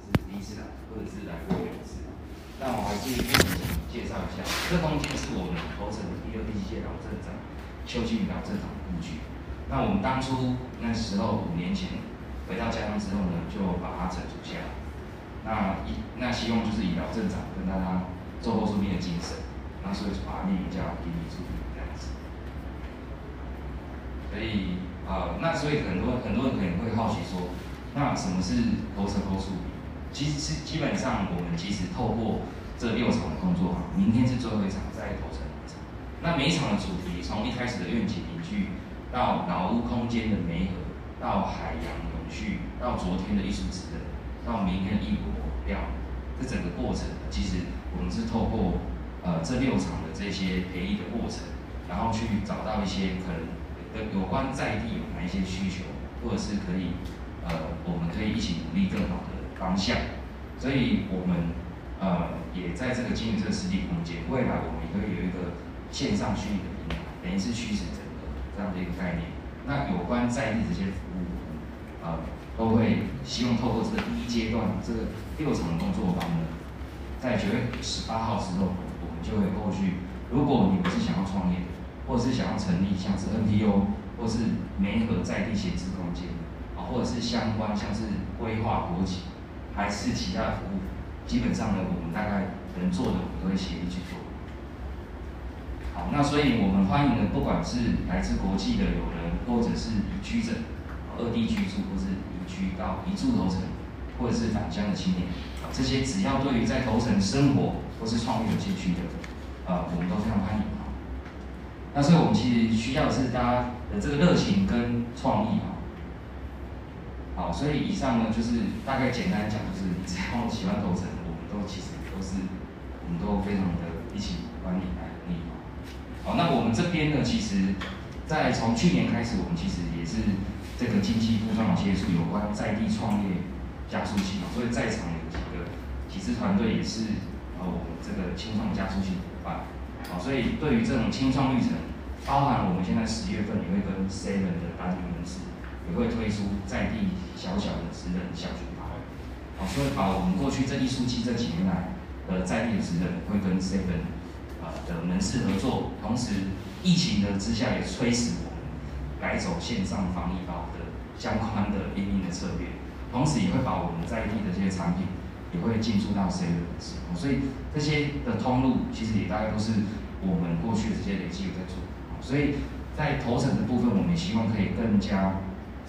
是第一次来，或者是来过两次。那我还是跟你介绍一下，这空间是我们头城第二第七届老镇长邱庆老镇长的故居。那我们当初那时候五年前回到家乡之后呢，就把它整除下来。那一那希望就是以老镇长跟大家做后出兵的精神，那所以就把它命名叫第一出兵这样子。所以啊、那所以很多很多人可能会好奇说，那什么是头城后出兵？其实是基本上我们其实透过这六场的工作坊，明天是最后一场，在头城一场。那每一场的主题，从一开始的愿景凝聚，到老屋空间的媒合，到海洋永续，到昨天的艺术职人，到明天的异国料，这整个过程，其实我们是透过呃这六场的这些培育的过程，然后去找到一些可能跟有关在地有哪一些需求，或者是可以呃我们可以一起努力更好的方向。所以我们呃也在这个经营这个实体空间，未来我们也会有一个线上虚拟的平台，等于是趋势整合这样的一个概念。那有关在地这些服务，呃，都会希望透过这个第一阶段这个六场的工作坊呢，在九月十八号之后，我们就会后续，如果你们是想要创业，或者是想要成立像是 NPO，或是媒合在地闲置空间，啊，或者是相关像是规划国企，还是其他的服务，基本上呢，我们大概能做的，我们都会协力去做。好，那所以我们欢迎呢，不管是来自国际的友人，或者是移居者，二地居住，或是移居到移住头城，或者是返乡的青年，这些只要对于在头城生活或是创业有兴趣的，呃，我们都非常欢迎啊。那所以我们其实需要的是大家的这个热情跟创意啊。好，所以以上呢就是大概简单讲，就是你只要喜欢头城，我们都其实都是我们都非常的一起管理来努力啊。好，那我们这边呢，其实，在从去年开始，我们其实也是这个经济部专门接触有关在地创业加速器嘛，所以在场有几个几支团队也是呃我们这个青创加速器伙伴。好，所以对于这种青创历程，包含我们现在十月份也会跟 Seven 的单元人士也会推出在地小小的职人小组牌。好，所以把我们过去这艺术季这几年来的在地的职人会跟 Seven 啊的门市合作，同时疫情的之下也催使我们改走线上防疫包的相关的应应的策略，同时也会把我们在地的这些产品也会进驻到 Seven 门市，所以这些的通路其实也大概都是我们过去的这些累积有在做，所以在头层的部分，我们也希望可以更加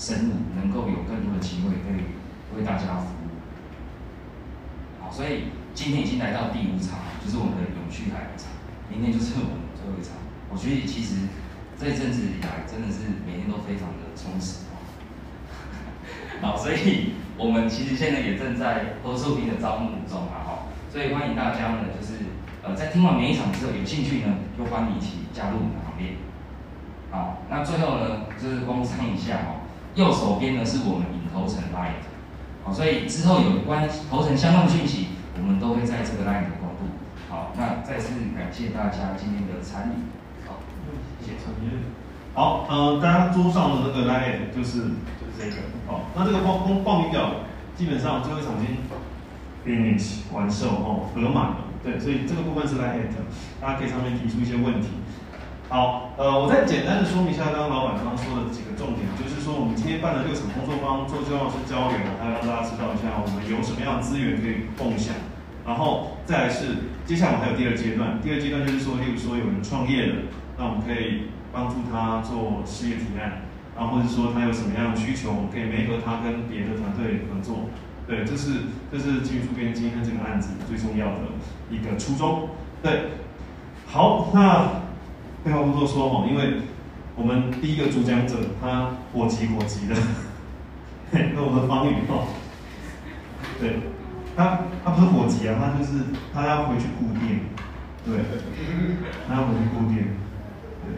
深入，能够有更多的机会可以为大家服务。好，所以今天已经来到第五场，就是我们的永续海洋场，明天就是我们最后一场。我觉得其实这一阵子以来，真的是每天都非常的充实哦。好，所以我们其实现在也正在合作兵的招募中啊，哈，所以欢迎大家呢，就是呃在听完每一场之后，有兴趣呢，就欢迎一起加入我们的行列。好，那最后呢，就是工商一下哦，右手边呢是我们引头层 Light，好，所以之后有关头层相关的讯息，我们都会在这个 Light 公布。好，那再次感谢大家今天的参与。好，谢谢。好，呃，大家桌上的那个 light 就是就是这个，哦，那这个报报报名表基本上最后一场已经完售哦，额满了，对，所以这个部分是 light，大家可以上面提出一些问题。好，呃，我再简单的说明一下刚刚老板刚刚说的几个重点，就是说我们今天办了六场工作坊，做重要是交流，还要让大家知道一下我们有什么样资源可以共享。然后再来是，接下来我们还有第二阶段，第二阶段就是说，例如说有人创业了，那我们可以帮助他做事业提案，然后或者说他有什么样的需求，我们可以媒合他跟别的团队合作。对，这是这是基于主编今天这个案子最重要的一个初衷。对，好，那废话不多说哦，因为我们第一个主讲者他火急火急的，嘿，那我们的方宇哦，对，他他不是火急啊，他就是他要回去顾店，对，他要回去顾店，对，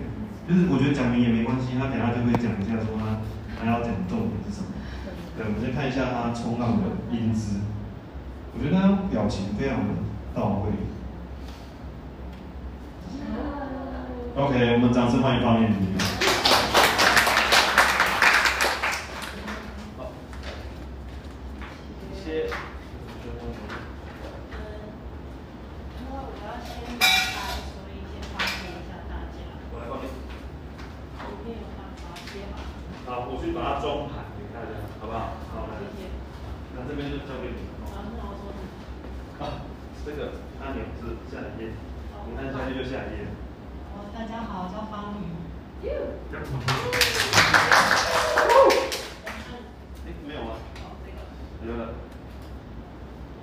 就是我觉得讲明也没关系，他等下就会讲一下说他他要讲的重点是什么，对，我们先看一下他冲浪的英姿，我觉得他表情非常的到位。OK，我们掌声欢迎方燕妮。谢谢。这边就交给你们。啊，那我说什么？啊，这个按钮是下一页，你按下去就下一页。哦，大家好，我叫方宇。哎，没有啊，哦，这个。有了。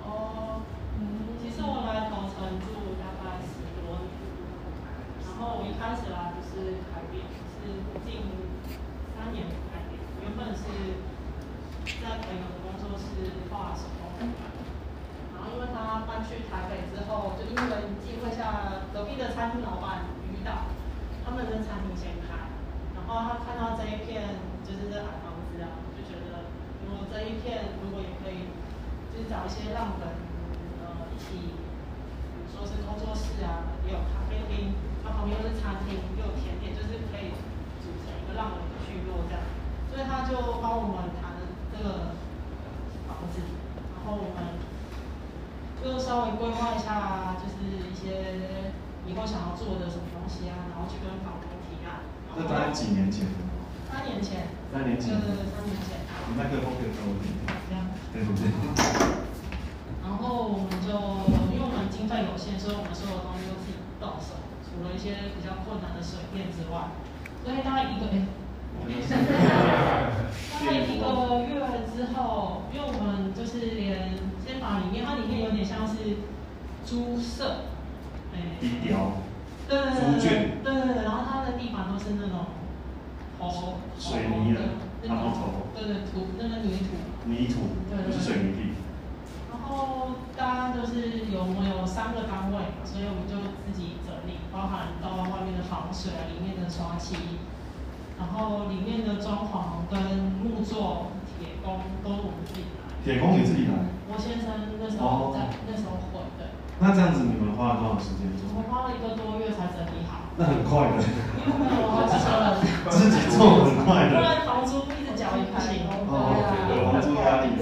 哦，嗯，其实我来头城住大概十多年，一开始来就是开店，是近三年的开店，原本是在朋友的工作室画手工，然后因为他搬去台北之后，就因为机会下，隔壁的餐厅老板遇到，他们的餐厅先开，然后他看到这一片就是这矮房子啊，就觉得如果这一片如果也可以。就是找一些浪人呃一起，比如说是工作室啊，也有咖啡厅，它旁边又是餐厅，又有甜点，就是可以组成一个浪人的聚落这样。所以他就帮我们谈这个房子，然后我们就稍微规划一下，就是一些以后想要做的什么东西啊，然后去跟房东提案。这大概几年前？三年前。三年前。对对对，三年前。你麦克风可以稍微点。这样。对对对。然后我们就因为我们经费有限，所以我们所有东西都自己动手，除了一些比较困难的水电之外，所以大概一个哎，大概一个月之后，因为我们就是连先把里面，它里面有点像是猪舍，哎，低调，对对对对对对，然后它的地板都是那种哦水泥的，然后头，对对土那个泥土，泥土，不是水泥地。然后大家就是有我们有三个单位，所以我们就自己包含到外面的防水啊，里面的刷漆，然后里面的装潢跟木作、铁工都是我们自己来。铁工你自己来？我先生那时候在那时候混的。那这样子你们花了多少时间做？我们花了一个多月才整理好。那很快的。因为没有好几个人。自己做很快的。不然房租一直缴也不行。哦，有房租压力。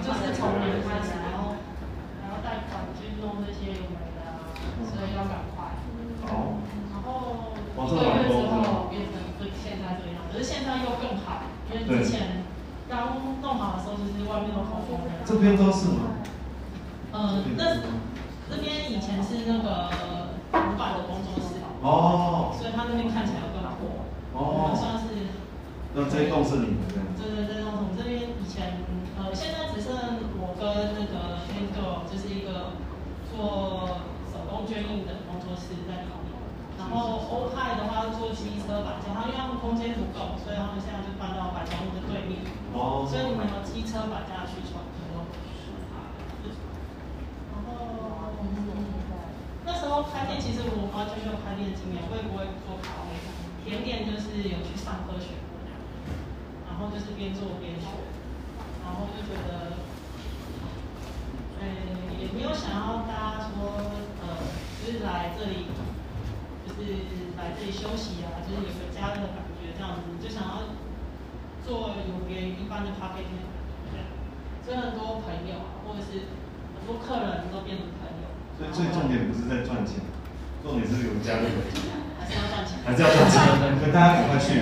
就是从零开始，然后然后贷款去弄这些有没的啊，所以要赶快。好。然后一个月之后变成这现在这个样，可是现在又更好，因为之前刚弄好的时候就是外面都空空的。这边都是吗？嗯，那这边以前是那个古板的工作室。哦。所以他那边看起来更破。哦。算是。那这一栋是你们的？对对对，我们这边以前。呃，现在只剩我跟那个 Angel 就是一个做手工捐印的工作室在里面。然后欧派的话做机车板架，他因为他们空间不够，所以他们现在就搬到百装路的对面。哦。所以你们有机车板架需求，然后那时候开店其实我完全没有开店经验，我也不会做咖啡，甜点就是有去上课学过，然后就是边做边学。然后就觉得，呃，也没有想要大家说，呃，就是来这里，就是来这里休息啊，就是有个家的感觉这样子，就想要做有别于一般的咖啡店的感觉。所以很多朋友啊，或者是很多客人都变成朋友。所以最重点不是在赚钱，重点是有家的感觉。还是要赚钱。还是要赚钱，所以大家赶快去。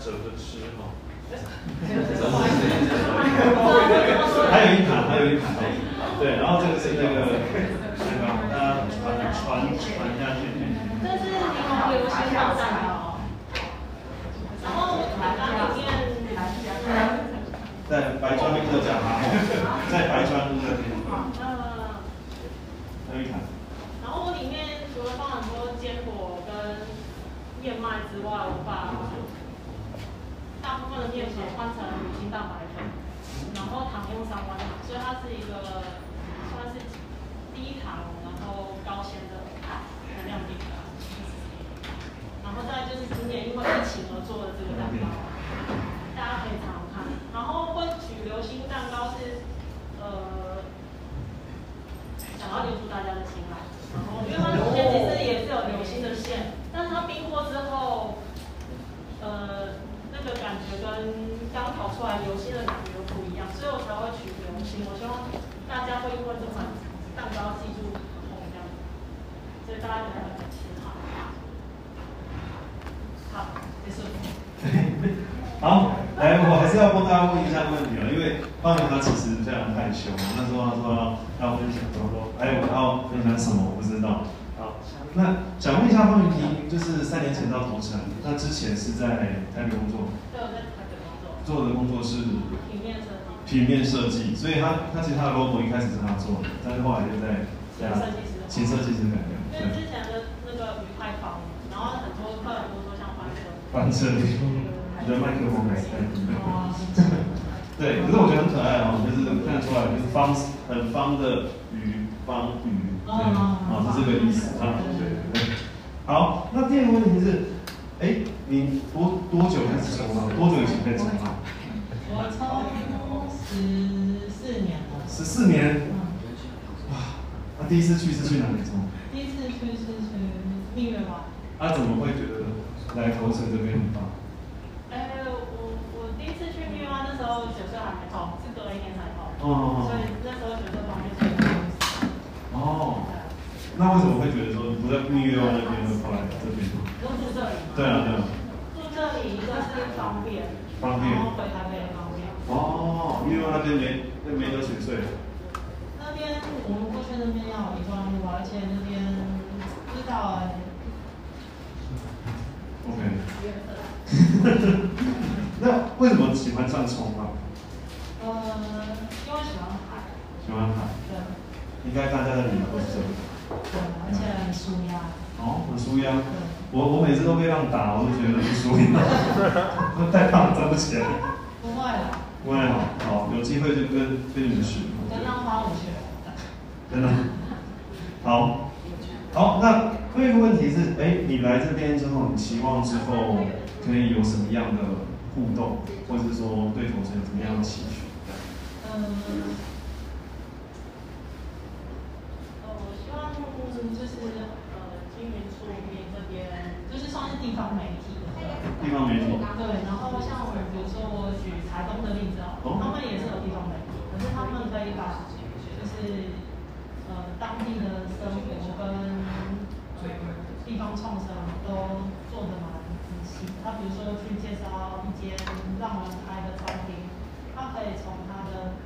折着吃哈。还有一盘，还有一盘对，然后这个是那个那个大家传传传下去。这是柠檬流心棒蛋糕，然后它里面在白川屋的讲堂，在白川屋的地方。呃，还有一盘。然后我里面除了放很多坚果跟燕麦之外，我把大部分的面粉换成乳清蛋白粉，然后糖用三湾糖，所以它是一个算是低糖然后高纤的能量饼干。然后再来就是今年因为疫情而做的这个蛋糕，大家可以尝尝看。然后会取流心蛋糕是呃想要留住大家的心来，然后因为它中间其实也是有流心的馅，但是它冰过之后，呃那个感觉跟刚烤出来流心的感觉又不一样，所以我才会取流心。我希望大家会因为这款蛋糕记住我这样，所以大家可能很吃好。好，结束。好，来，我还是要帮大家问一下问题啊，因为方圆他其实非常害羞，那时候他说要要分享，我说哎，我要分享什么我不知道。好，那想问一下方圆，你就是三年前到头城，那之前是在台北工作？对，我在台北工作。做的工作是平面设计。平面设计，所以他他其实他的 logo 一开始是他做的，但是后来就在这样新设计师改良。因为之前的那个鱼太方，然后很多客人都说像翻车。翻车，你的麦克风没开。对，可是我觉得很可爱哦，就是看得出来就是方很方的鱼方鱼，对，啊是这个意思啊，对对对。好，那第二个问题是，哎，你多多久开始冲浪？多久以前开始冲浪？我冲十四年了。十四年。哇，那第一次去是去哪里冲？第一次去是去蜜月湾。他怎么会觉得来头城这边很棒？哎，我我第一次去蜜月湾那时候学校还没到，是隔了一年才到。哦。所以那时候学校方面是。哦。那为什么会觉得说不在蜜月湾那边，会过来这边？都住这里。对啊，对啊。住这里一个是方便。方便。然后回台北也方便。哦，因为那边没那没得水税。那边我们过去那边要一段路，而且那边不知道哎。OK。那为什么喜欢上冲浪？呃，因为喜欢海。喜欢海。对。应该大家的理由都是这个。对，而且很舒压。哦，很舒压。我我每次都被浪打，我都觉得很舒压。都太胖站不起来。不会啦。不会好，好，有机会就跟跟你们学。跟浪花舞学。真的。好。好，那第一个问题是，哎，你来这边之后，你期望之后可以有什么样的互动，或者说对投资有什么样的期许？嗯，我希望就是呃，金云出名这边，就是算是地方媒体。地方没错。对然后像我比如说我举台东的例子哦他们也是有地方的可是他们可以把就是呃当地的生活跟地方创生都做得蛮仔细他比如说去介绍一间让人开的餐厅他可以从他的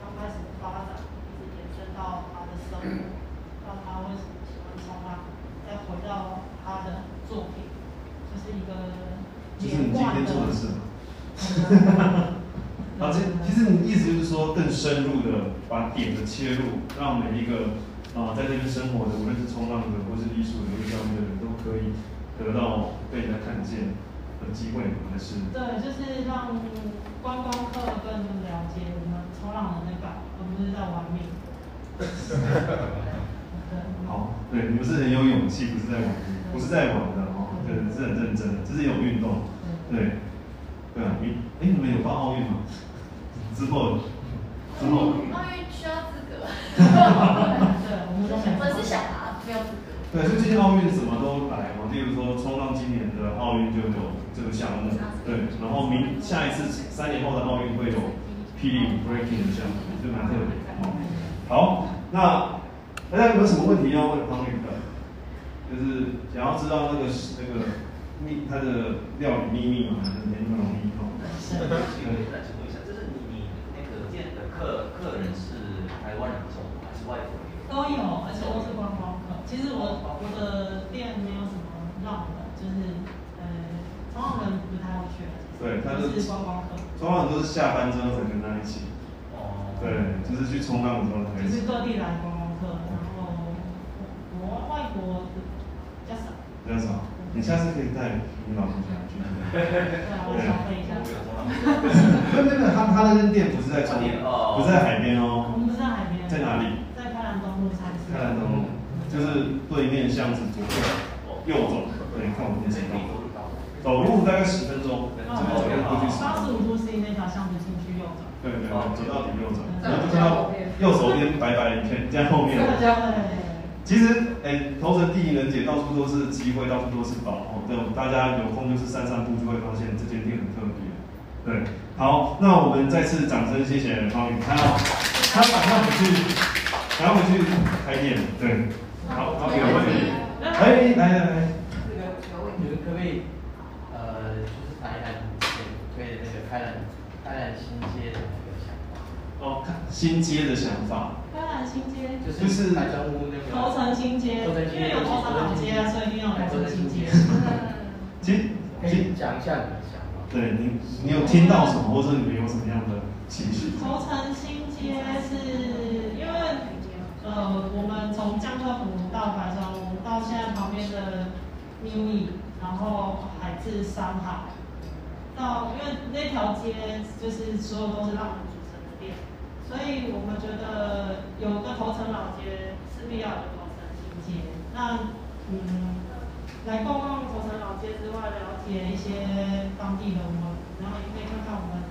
刚开始的发展一直延伸到他的生活到他为什么喜欢从他再回到他的作品就是一个，就是你今天做的事。啊，其其实你意思就是说更深入的把点的切入，让每一个啊在这边生活的，无论是冲浪的或是艺术、旅游教育的人都可以得到被人家看见的机会，还是？对，就是让观光客更多了解我们冲浪的那个，而不是在玩命。好，对，你们是很有勇气，不是在玩，不是在玩的。对，是很认真的，这是一种运动，对，对啊，你，哎，你们有报奥运吗？之后，之后，奥运需要资格，对，我们都想我是想拿，没有资格。对，所以今年奥运什么都来嘛，例如说冲浪今年的奥运就有这个项目，对，然后明下一次三年后的奥运会有霹雳 breaking 的项目，就蛮特别的哦。好，那大家有没有什么问题要问方宇的？就是想要知道那个那个秘它的料理秘密嘛？还是没那么容易哦？请问一下，就是你你那个店的客客人是台湾人多，还是外国人？都有，而且都是观光客。其实我我的店没有什么浪的，就是呃，冲浪人不太会去，对，他就是是观光客，冲浪都是下班之后才跟他一起，哦，对，就是去冲浪的时候才就是。各地来观光客，然后国外国。比较少，你下次可以带你老公下去。对啊，我消费一下。没有没有没有，他他那间店不是在中，哦不是在海边哦，我们不是在海边，在哪里？在开兰东路菜市。开兰东路，就是对面巷子左侧右走，对，看我们电视道。走路大概十分钟，这边走路过去十分钟。八十五度 C 那条巷子进去右转。对对对，走到底右转，然后就看到右手边白白一片，在后面。其实，哎，头城地灵人杰到处都是机会，到处都是宝哦。对，大家有空就是散散步，就会发现这间店很特别。对，好，那我们再次掌声谢谢方宇，他要他马上回去，赶快回去开店。对，好，好，有问题？哎，来来来，这个那个问题可不可以呃，就是谈一谈推的那个开兰开兰新街的那个想法？哦，看新街的想法，新街。就是台中屋那个头城新街，头城新街因为有头城老街啊，所以一定要有头城新街。其实可以讲一下你的想法。对你，你有听到什么，或者你们有什么样的情绪？头城新街是因为呃，我们从江客湖到白沙屋，到现在旁边的 E，然后海至山海，到因为那条街就是所有都是浪所以我们觉得有个头城老街势必要有头城新街。那嗯，来逛逛头城老街之外，了解一些当地人文，然后也可以看看我们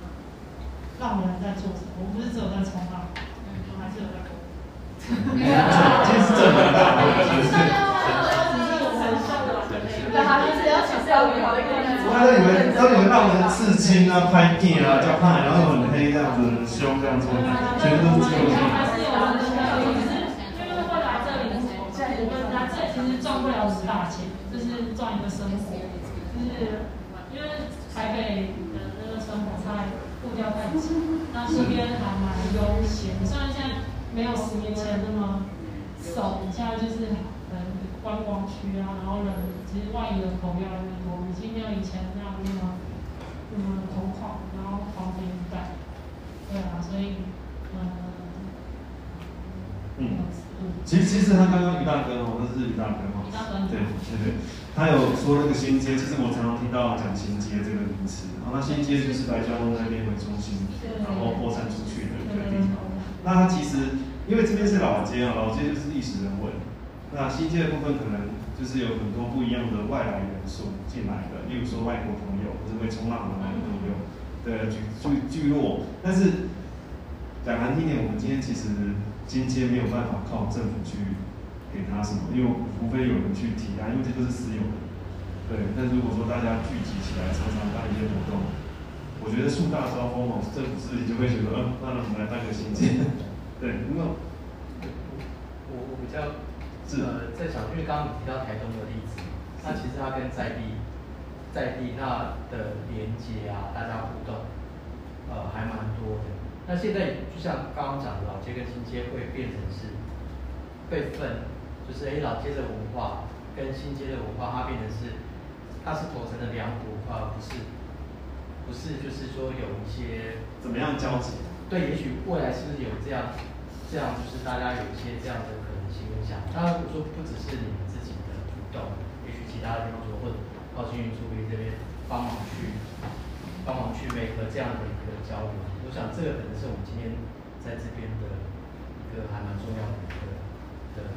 浪人在做什么。我们不是只有在冲浪，我们还是有在工作。其实 这蛮大的，只是我们向往的对，好像是要请教育好一个我还以为都以为让人刺青啊、拍电啊、叫怕，然后很黑这样子、很凶这样做，全部都是做还是有人的可以，只是因为会来这里，我们来这里其实赚不了什么大钱，就是赚一个生活，就是因为台北的那个生活太步调太急，那这边还蛮悠闲，虽然现在没有十年前那么怂，现在就是观光区啊，然后人其实外移人口越来越多，已经没有以前那样那么那么空旷，然后房子也不大，对啊，所以嗯。嗯，其实其实他刚刚于大哥哦，那是于大哥哦，于大哥。对对。对，他有说那个新街，其实我常常听到讲新街这个名词，然后那新街就是白家湾那边为中心，然后扩散出去的一个地方。那它其实因为这边是老街啊，老街就是历史人文，那新建的部分可能就是有很多不一样的外来元素进来的，例如说外国朋友或者会冲浪的外国朋友的聚聚聚落，但是讲难听点，我们今天其实今天没有办法靠政府去给他什么，因为除非有人去提案，因为这都是私有的。对，但如果说大家聚集起来，常常办一些活动，我觉得树大招风哦，政府自己就会觉得，嗯，那我们来办个新建。对，因为我我比较是呃在想，因为刚刚你提到台东的例子，那其实它跟在地在地那的连接啊，大家互动，呃还蛮多的。那现在就像刚刚讲的，老街跟新街会变成是被分，就是哎老街的文化跟新街的文化，它变成是它是组成的两股文化，而不是不是就是说有一些怎么样交集？对，也许未来是不是有这样，这样就是大家有一些这样的可能性跟想法。当然，我说不只是你们自己的主动，也许其他的地方说或者高新运输局这边帮忙去帮忙去 make 这样的一个交流。我想这个可能是我们今天在这边的一个还蛮重要的一个的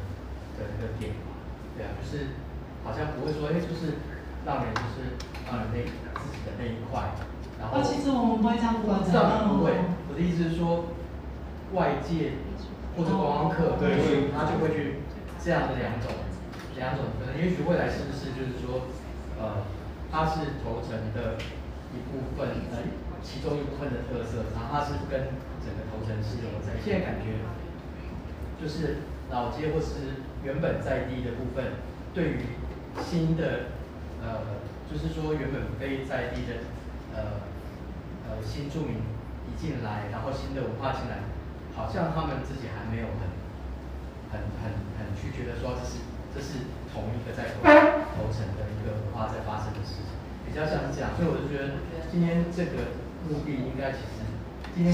的一个点吧。对啊，就是好像不会说，哎，就是让人就是让人那自己的那一块，然后哦，其实我们不会这样管的，不会，我的意思是说，外界或者观光客，对也许他就会去这样的两种，两种可能，也许未来是不是就是说，呃，它是头城的一部分，呃，其中一部分的特色，然后它是跟整个头城是融合在。现在感觉就是老街或是原本在地的部分，对于新的呃，就是说原本非在地的呃呃新住民一进来，然后新的文化进来，好像他们自己还没有很很很很去觉得说这是这是同一个在头头层的一个文化在发生的事情，比较像是这样，所以我就觉得今天这个目的应该其实今天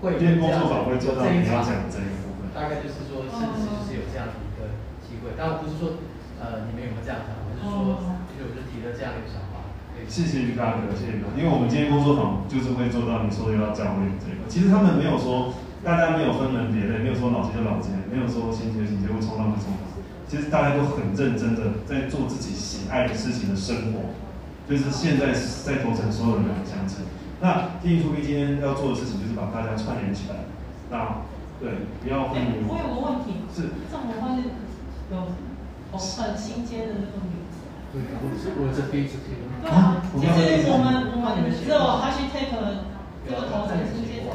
会今天工作坊会做到这一场你要讲这一个部分。大概就是说，是不是就是有这样的一个机会？但我不是说，呃，你们有没有这样想，我是说，其实我就提了这样的一个想法。对，谢谢于大哥，谢谢于大哥。因为我们今天工作坊就是会做到你说的要教练这个。其实他们没有说，大家没有分门别类，没有说老街就老街，没有说新街新街或冲浪就冲浪。其实大家都很认真的在做自己喜爱的事情的生活，就是现在在头城所有人的相亲。那第一出 B 今天要做的事情就是把大家串联起来。那对，不要哎，我有个问题，是这种话是有头城新街的那个名字。对，我是我是第一次听。对啊，我其刚刚也是实我们我们只有 hashtag 这个头城新街。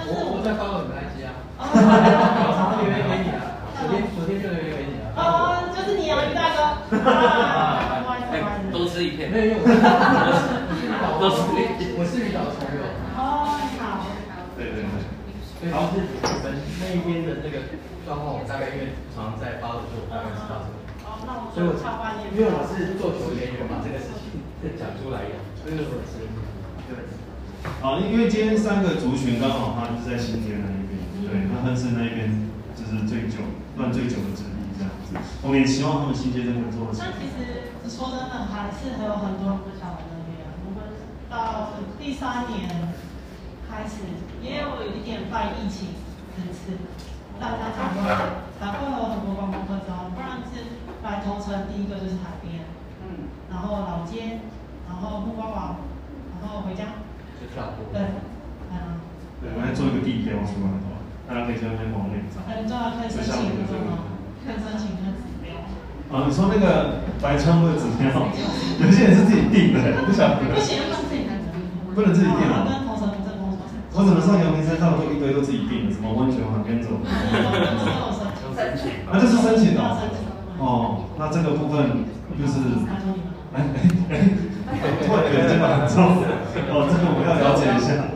但是我我在发我们 IG 啊，哦我常常留言给你啊，昨天昨天就留言给你啊。哦，就是你啊，于大哥。啊，不好意思，不好意思。都吃一片。没有，因为我是我是我是鱼岛的朋友。哦，好。对对对。所以就是我们那一边的那个状况，我大概因为常常在发的时候，我大概知道这个。哦，那我所以我超半夜。因为我是做球员员把这个事情讲出来的，所以我是对。好，因为今天三个族群刚好他就是在新街那一边，对，那但是那一边就是最久乱最久的之一这样子。我们也希望他们新街真的做的那其实说真的，还是还有很多人不晓得那边。我们到第三年开始，也有一点拜疫情支持，大家才会才会有很多观光客招，不然是来头城第一个就是海边，嗯，然后老街，然后木瓜堡，然后回家，就跳过。对，嗯，对，我来做一个地标出来的话，大家可以在那边往内找。很重要，可以申请那个吗？可以申请那个指标。啊，你说那个白川的指标，有些人是自己定的，不晓得。不行，不能自己拿不能自己定啊。我怎么上阳明山上都一堆都自己定的，什么温泉往边走。申请啊，这是申请的。哦，那这个部分就是，突然有肩膀很重。哦，这个我们要了解一下。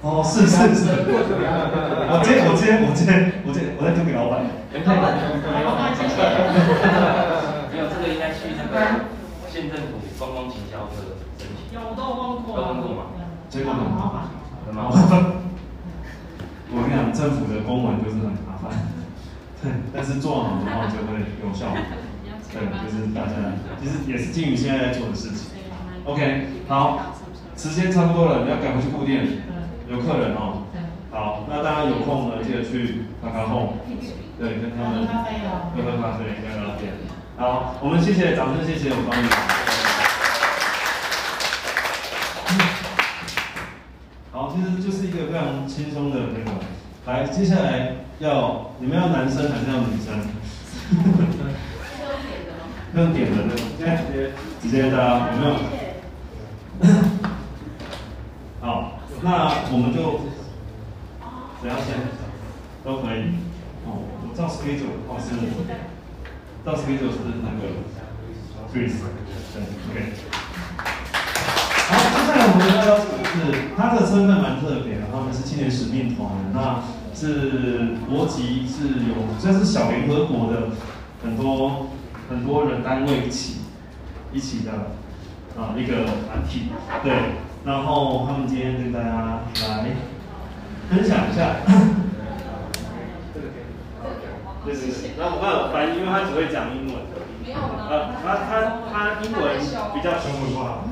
哦，是是是。我接我接我接我接，我再丢给老板。老板没有，这个应该去那个县政府观光行销科申请。有，我都问过。都问过吗？结果呢？麻烦。很麻烦。我跟你讲，政府的公文就是很麻烦，对，但是做好的话就会有效。对，就是大家其实也是基于现在在做的事情。OK，好，时间差不多了，你要赶回去固定，有客人哦。好，那大家有空呢，记得去卡卡后，对，跟他们喝。喝喝咖啡，聊聊天。好，我们谢谢，掌声谢谢我帮你。好，其实就是一个非常轻松的那个。来，接下来要你们要男生还是要女生？用点的那种，现在直接直接大家有没有？好，那我们就谁要先都可以。哦，我照 schedule 的话是，照 schedule 是那个 Chris，对，OK。好，接下来我们要邀请的是，他的身份蛮特别的，他们是青年使命团，那是国籍是有，这是小联合国的很多很多人单位一起一起的啊一个团体，对，然后他们今天跟大家来分享一下。这个可以对对对，然后我刚有翻译，因为他只会讲英文。没有吗？呃，他他他英文比较中文不好。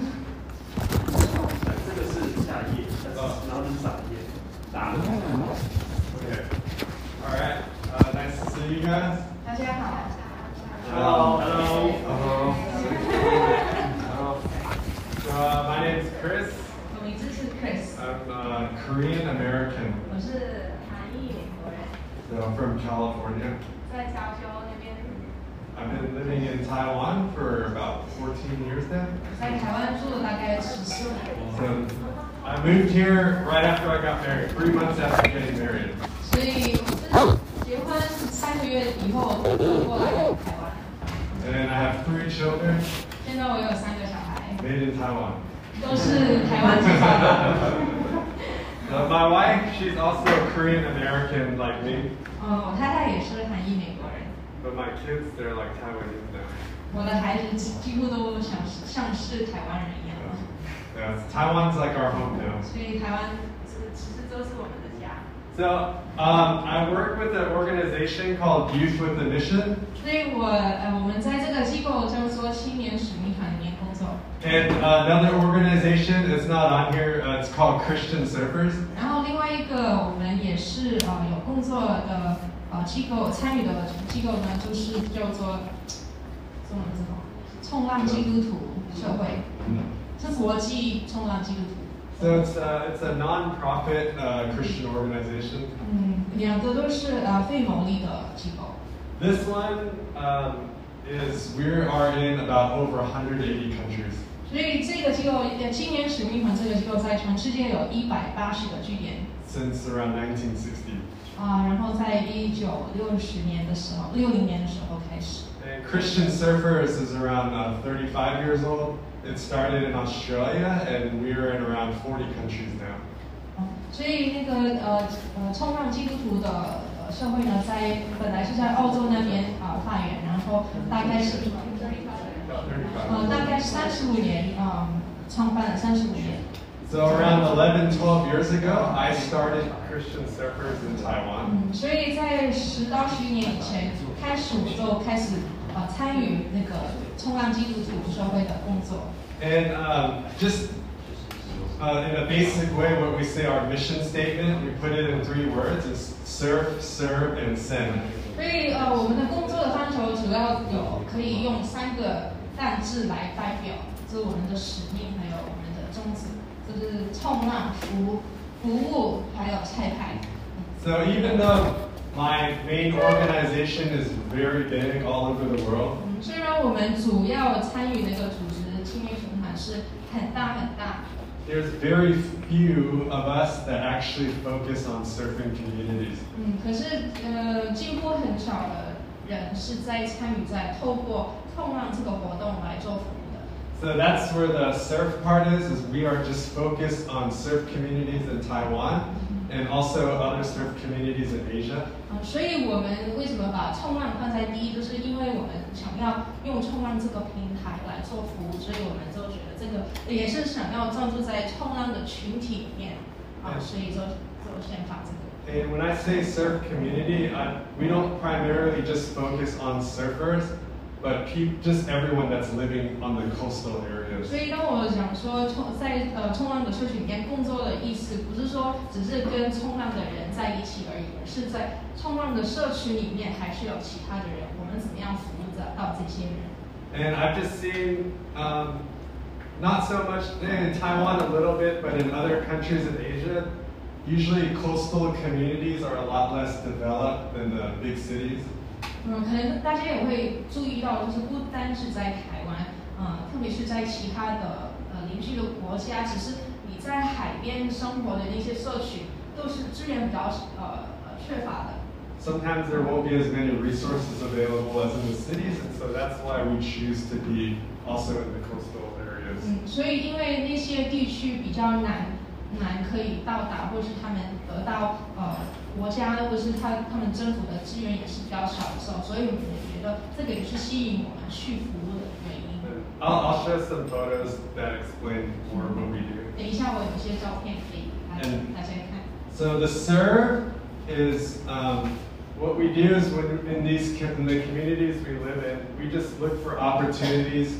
这个是下一页，然后这是上一页，打的。Okay. All right. Uh, nice to see you guys. 大家好。Hello. Hello. Hello. Hello. So, uh, my name is Chris. 我名字是 Chris， I'm uh, Korean American. 我是韩裔美国人， So I'm from California. 在加州那边， I've been living in Taiwan for about 14 years now. 在台湾住了大概十四年。 So I moved here right after I got married, three months after getting married. 所以我是结婚三个月以后就过来 台湾。 And I have three children 现在我有三个小孩， made in Taiwan. 都是台湾制造的。 Uh, my wife, she's also Korean American like me, 哦，我太太也是韩裔美国人。 but my kids, they're like Taiwanese now. 我的孩子几乎都像是像是台湾人一样， Yeah, Taiwan's like our home now. 所以台湾是其实都是我们的家。 So um, I work with an organization called Youth with a Mission, 所以我呃我们在这个机构叫做青年使命团里面工作。 and uh, another organization is not on here. Uh, it's called Christian Surfers. 然后另外一个我们也是呃有工作的呃机构参与的机构呢，就是叫做中文是什么？冲浪基督徒社会，是国际冲浪基督徒。 So it's uh, it's a non-profit uh, Christian organization. 嗯，两个都是呃非牟利的机构。 This one um, is we are in about over 180 countries. 所以这个机构呃青年使命团这个机构在全世界有一百八十个据点。 since around 1960. 啊、然后在一九六十年的时候，六零年的时候开始。 And Christian Surfers is around uh, 35 years old. It started in Australia, and we're in around 40 countries now. 哦所以那个呃呃冲浪基督徒的呃社会呢，在本来是在澳洲那边啊、发源，然后大概是 About 35. 呃大概三十五年嗯创办了三十五年。 So around 11, 12 years ago, I started Christian Surfers in Taiwan. 嗯，所以在十到十一年以前开始，我就开始 呃参与那个冲浪基督徒社会的工作。And um, just uh, in a basic way, what we say our mission statement, we put it in three words: is surf, serve, and send. 所以呃，我们的工作的范畴主要有可以用三个单字来代表，这是我们的使命，还有我们的宗旨，就是冲浪、服服务，还有菜牌。So even though my main organization is very big all over the world, 嗯，虽然我们主要参与那个组织青年群团是很大很大， there's very few of us that actually focus on surfing communities. 嗯，可是呃，几乎很少的人是在参与在透过冲浪这个活动来做服务的。 So that's where the surf part is, is we are just focused on surf communities in Taiwan and also other surf communities in Asia. 嗯，所以我们为什么把冲浪放在第一，就是因为我们想要用冲浪这个平台来做服务，所以我们就觉得这个也是想要专注在冲浪的群体里面啊，所以就就先发这个。 And when I say surf community, I, we don't primarily just focus on surfers, but peop just everyone that's living on the coastal areas. 所以当我讲说冲在呃冲浪的社群里面工作的意思，不是说只是跟冲浪的人在一起而已，而是在冲浪的社群里面还是有其他的人，我们怎么样服务得到这些人？ And I've just seen, um, not so much in Taiwan a little bit, but in other countries in Asia, usually coastal communities are a lot less developed than the big cities. 嗯，可能大家也会注意到，就是不单是在台湾，嗯，特别是在其他的呃邻居的国家，其实你在海边生活的那些社区，都是资源比较呃呃缺乏的。Sometimes there won't be as many resources available as in the cities, and so that's why we choose to be also in the coastal areas. 嗯，所以因为那些地区比较难难可以到达，或是他们得到呃国家或是他他们政府的资源也是比较少的时候，所以我们也觉得这个也是吸引我们去服务的原因。 I'll, I'll show some photos that explain more what we do. 等一下我有一些照片可以给大家大家看。 So the serve is um, what we do is when in these co- in the communities we live in, we just look for opportunities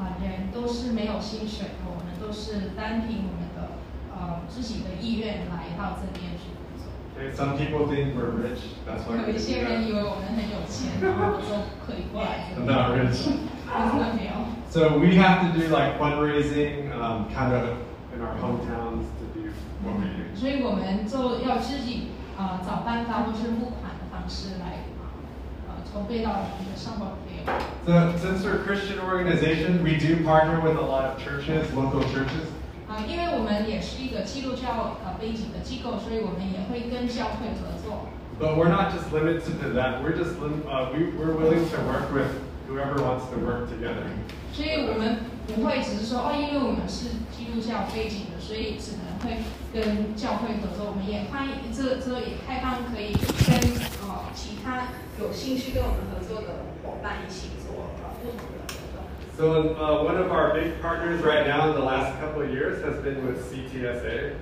啊、呃人都是没有薪水的，我们都是单凭我们的呃自己的意愿来到这边去工作。Okay, some people think we're rich. That's why 有一些人以为我们很有钱，然后就可以过来这 I'm 边。not rich. 真的没有。So we have to do like fundraising, um, kind of in our hometowns to do what we do. 所以我们就要自己呃找办法或是募款的方式来 So since we're a Christian organization, we do partner with a lot of churches, local churches. 啊、因为我们也是一个基督教呃背景的机构，所以我们也会跟教会合作。 But we're not just limited to that. We're just lim- uh, we, we're willing to work with whoever wants to work together. 所以我们不会只是说哦，因为我们是基督教背景的，所以只能会跟教会合作。我们也欢迎这这也开放可以跟 呃其他有兴趣跟我们合作的伙伴一起做呃不同的活动。So uh, one of our big partners right now in the last couple of years has been with CTSA,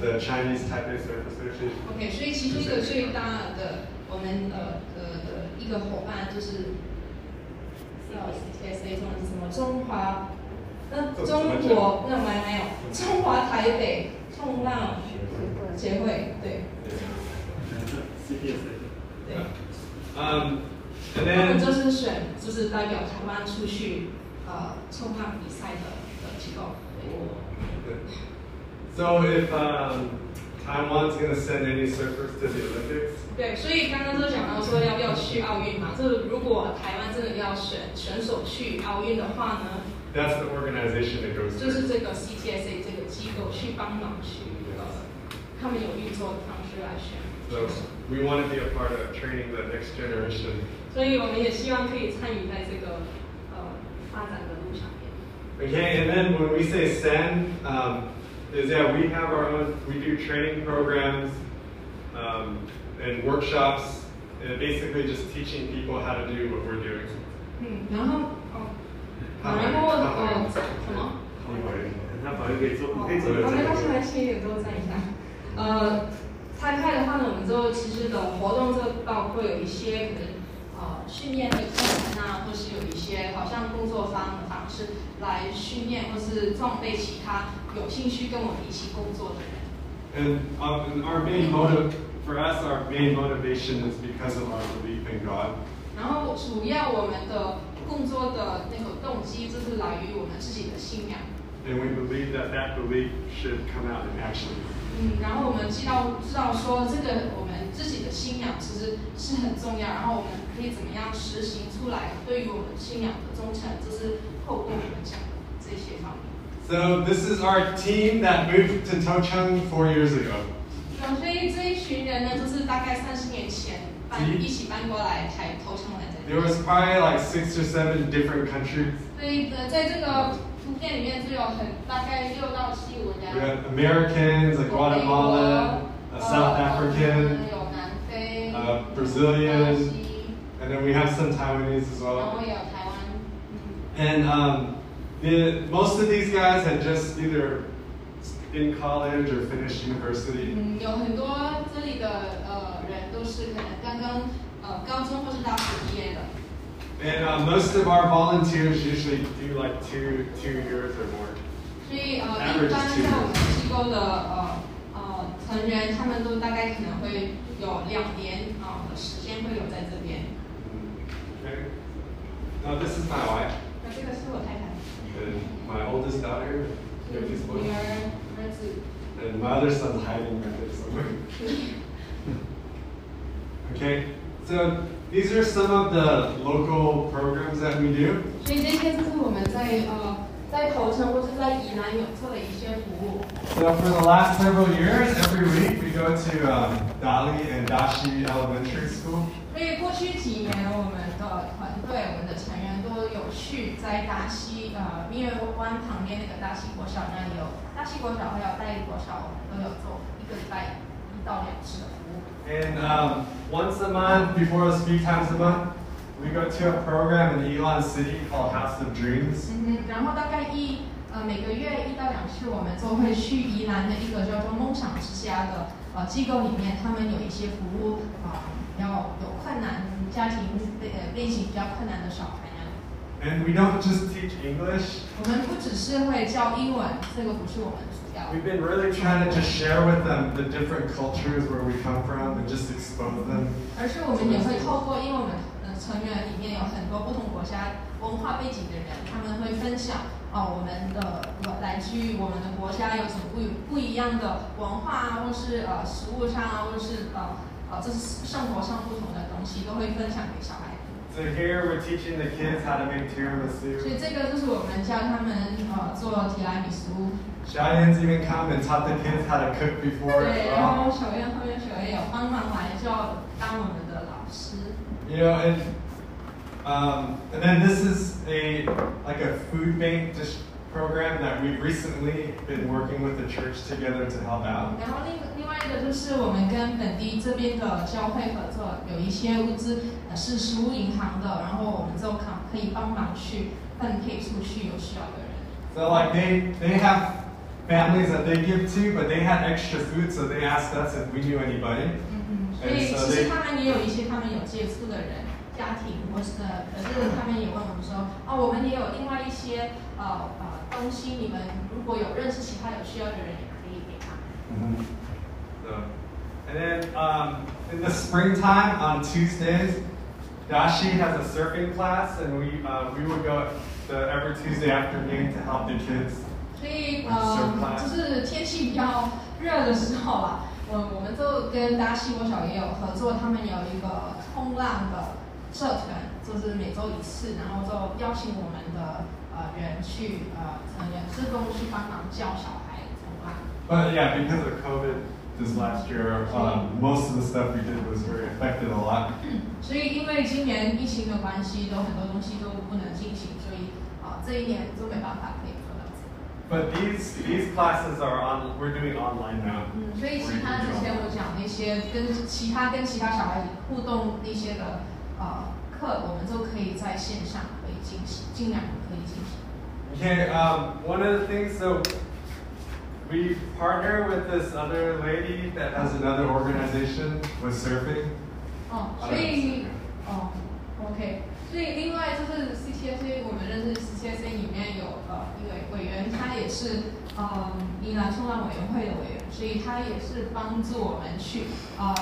the Chinese Taipei Surf Association. OK，所以其中一个最大的我们呃的的一个伙伴就是呃 CTSA 中文是什么？中华呃中国那没没有中华台北冲浪协会对。Um, and 他们就是选，就是代表台湾出去呃冲浪比赛的的机构。对 so if um, Taiwan's going to send any surfers to the Olympics, 对，所以刚刚就讲到说要不要去奥运嘛？就是如果台湾真的要选选手去奥运的话呢，that's the organization it goes 就是.这个 CTSA 这个机构去帮忙去呃，他们有运作的方式来选。So we want to be a part of training the next generation. 所以我们也希望可以参与在这个呃发展的路上面。 Okay, and then when we say send, um, is yeah, we have our own, we do training programs um, and workshops, and basically just teaching people how to do what we're doing. 嗯，然后哦，然后呃什么？那法律可以做，哦，可以做好，没关系，没关系，有时候站一下。呃， 拆开的话呢，我们就其实的活动就包括有一些可能呃训练的课程啊，或是有一些好像工作方的方式来训练或是装备其他有兴趣跟我们一起工作的人。And, um, and our main motive, for us, our main motivation is because of our belief in God. 然后主要我们的工作的那个动机就是来于我们自己的信仰。And we believe that that belief should come out in action. 嗯，然后我们知道知道说这个我们自己的信仰其实是很重要，然后我们可以怎么样实行出来，对于我们信仰的忠诚，这是透过我们讲的这些方面。 So this is our team that moved to Tocheng four years ago. 那所以这一群人呢，就是大概三十年前搬嗯一起搬过来台头城来这 There 里。 was probably like six or seven different countries. 所以呃，在这个 图片里面就有很大概六到七国 We 家。 had Americans, a Guatemalan, a South 呃 African, 有南非、 uh, 巴 Brazilian, 西， and then we have some Taiwanese as 然 well. 后也有台湾。嗯 And um, the, most of these guys had just either in college or finished university. 嗯，有很多这里的呃人都是可能刚刚呃高中或是大学毕业的， And uh, most of our volunteers usually do like two two years or more. 所以呃 Average 一般 is two 在我们机构的呃呃成员，他们都大概可能会有两年啊、呃的时间会有在这边。 Okay. Now this is my wife 那这个是我太太， and my oldest daughter, youngest 女 one, 儿、儿子。 and my other son's hiding right there somewhere. Okay. So These are some of the local programs that we do. 所以这些就是我们在呃在头城或是在宜兰有做的一些服务。So for the last several years, every week we go to um, Dali and Dashi Elementary School. 所以过去几年，我们的团队、我们的成员都有去在大溪呃蜜月湾旁边那个大溪国小那里有大溪国小还有大理国小，我们都有做一个礼拜一到两次的服务。And um, once a month, before us, three times a month, we go to a program in Elon City called House of Dreams. 嗯哼，然后大概一呃每个月一到两次，我们都会去宜兰的一个叫做梦想之家的呃机构里面，他们有一些服务啊、比较有困难家庭类呃类型比较困难的小孩那里。 And we don't just teach English. 我们不只是会教英文，这个不是我们主要。 We've been really trying to just share with them the different cultures where we come from and just expose them. 而是我们也会透过，因为我们呃成员里面有很多不同国家文化背景的人，他们会分享哦我们的我来自于我们的国家有什么不不一样的文化啊，或是呃食物上啊，或是呃呃这是生活上不同的东西，都会分享给小孩子。 So here we're teaching the kids how to make 所以 tiramisu. 这个就是我们教他们呃做提拉米苏。 Xiaoyan's even come and taught the kids how to cook before as 对，然 well. 后小燕后面小燕有帮忙来就当我们的老师。 You know, and um, and then this is a like a food bank dish program that we've recently been working with the church together to help out. 然后另另外一个就是我们跟本地这边的教会合作，有一些物资呃是食物银行的，然后我们就可可以帮忙去分配出去有需要的人。 So like they they have families that they give to, but they had extra food, so they asked us if we knew anybody. 嗯嗯，所以其实他们也有一些他们有接触的人，家庭或是呃，可是他们也问我们说，哦，我们也有另外一些呃呃东西，你们如果有认识其他有需要的人，也可以给他们。 So, and then um, in the springtime on Tuesdays, Dashi has a surfing class, and we uh, we would go the, every Tuesday afternoon to help the kids. 所以呃，就是天气比较热的时候啊，我我们就跟大西国小也有合作，他们有一个冲浪的社团，就是每周一次，然后就邀请我们的呃人去呃成员自工去帮忙教小孩冲浪。But yeah, because of COVID this last year, um, most of the stuff we did was very affected a lot. 所以因为今年疫情的关系，都很多东西都不能进行，所以啊、呃这一年就没办法。But these these classes are on. We're doing online now. 嗯，所以其他之前我讲那些跟其他跟其他小孩子互动那些的呃课，我们都可以在线上可以进行，尽量可以进行。 Okay, um, one of the things, so we partner with this other lady that has another organization with surfing. 哦，所以哦，OK， 所以另外就是 CTSA，我们认识 CTSA 里面有呃一个委员，他也是呃宜兰冲浪委员会的委员，所以他也是帮助我们去呃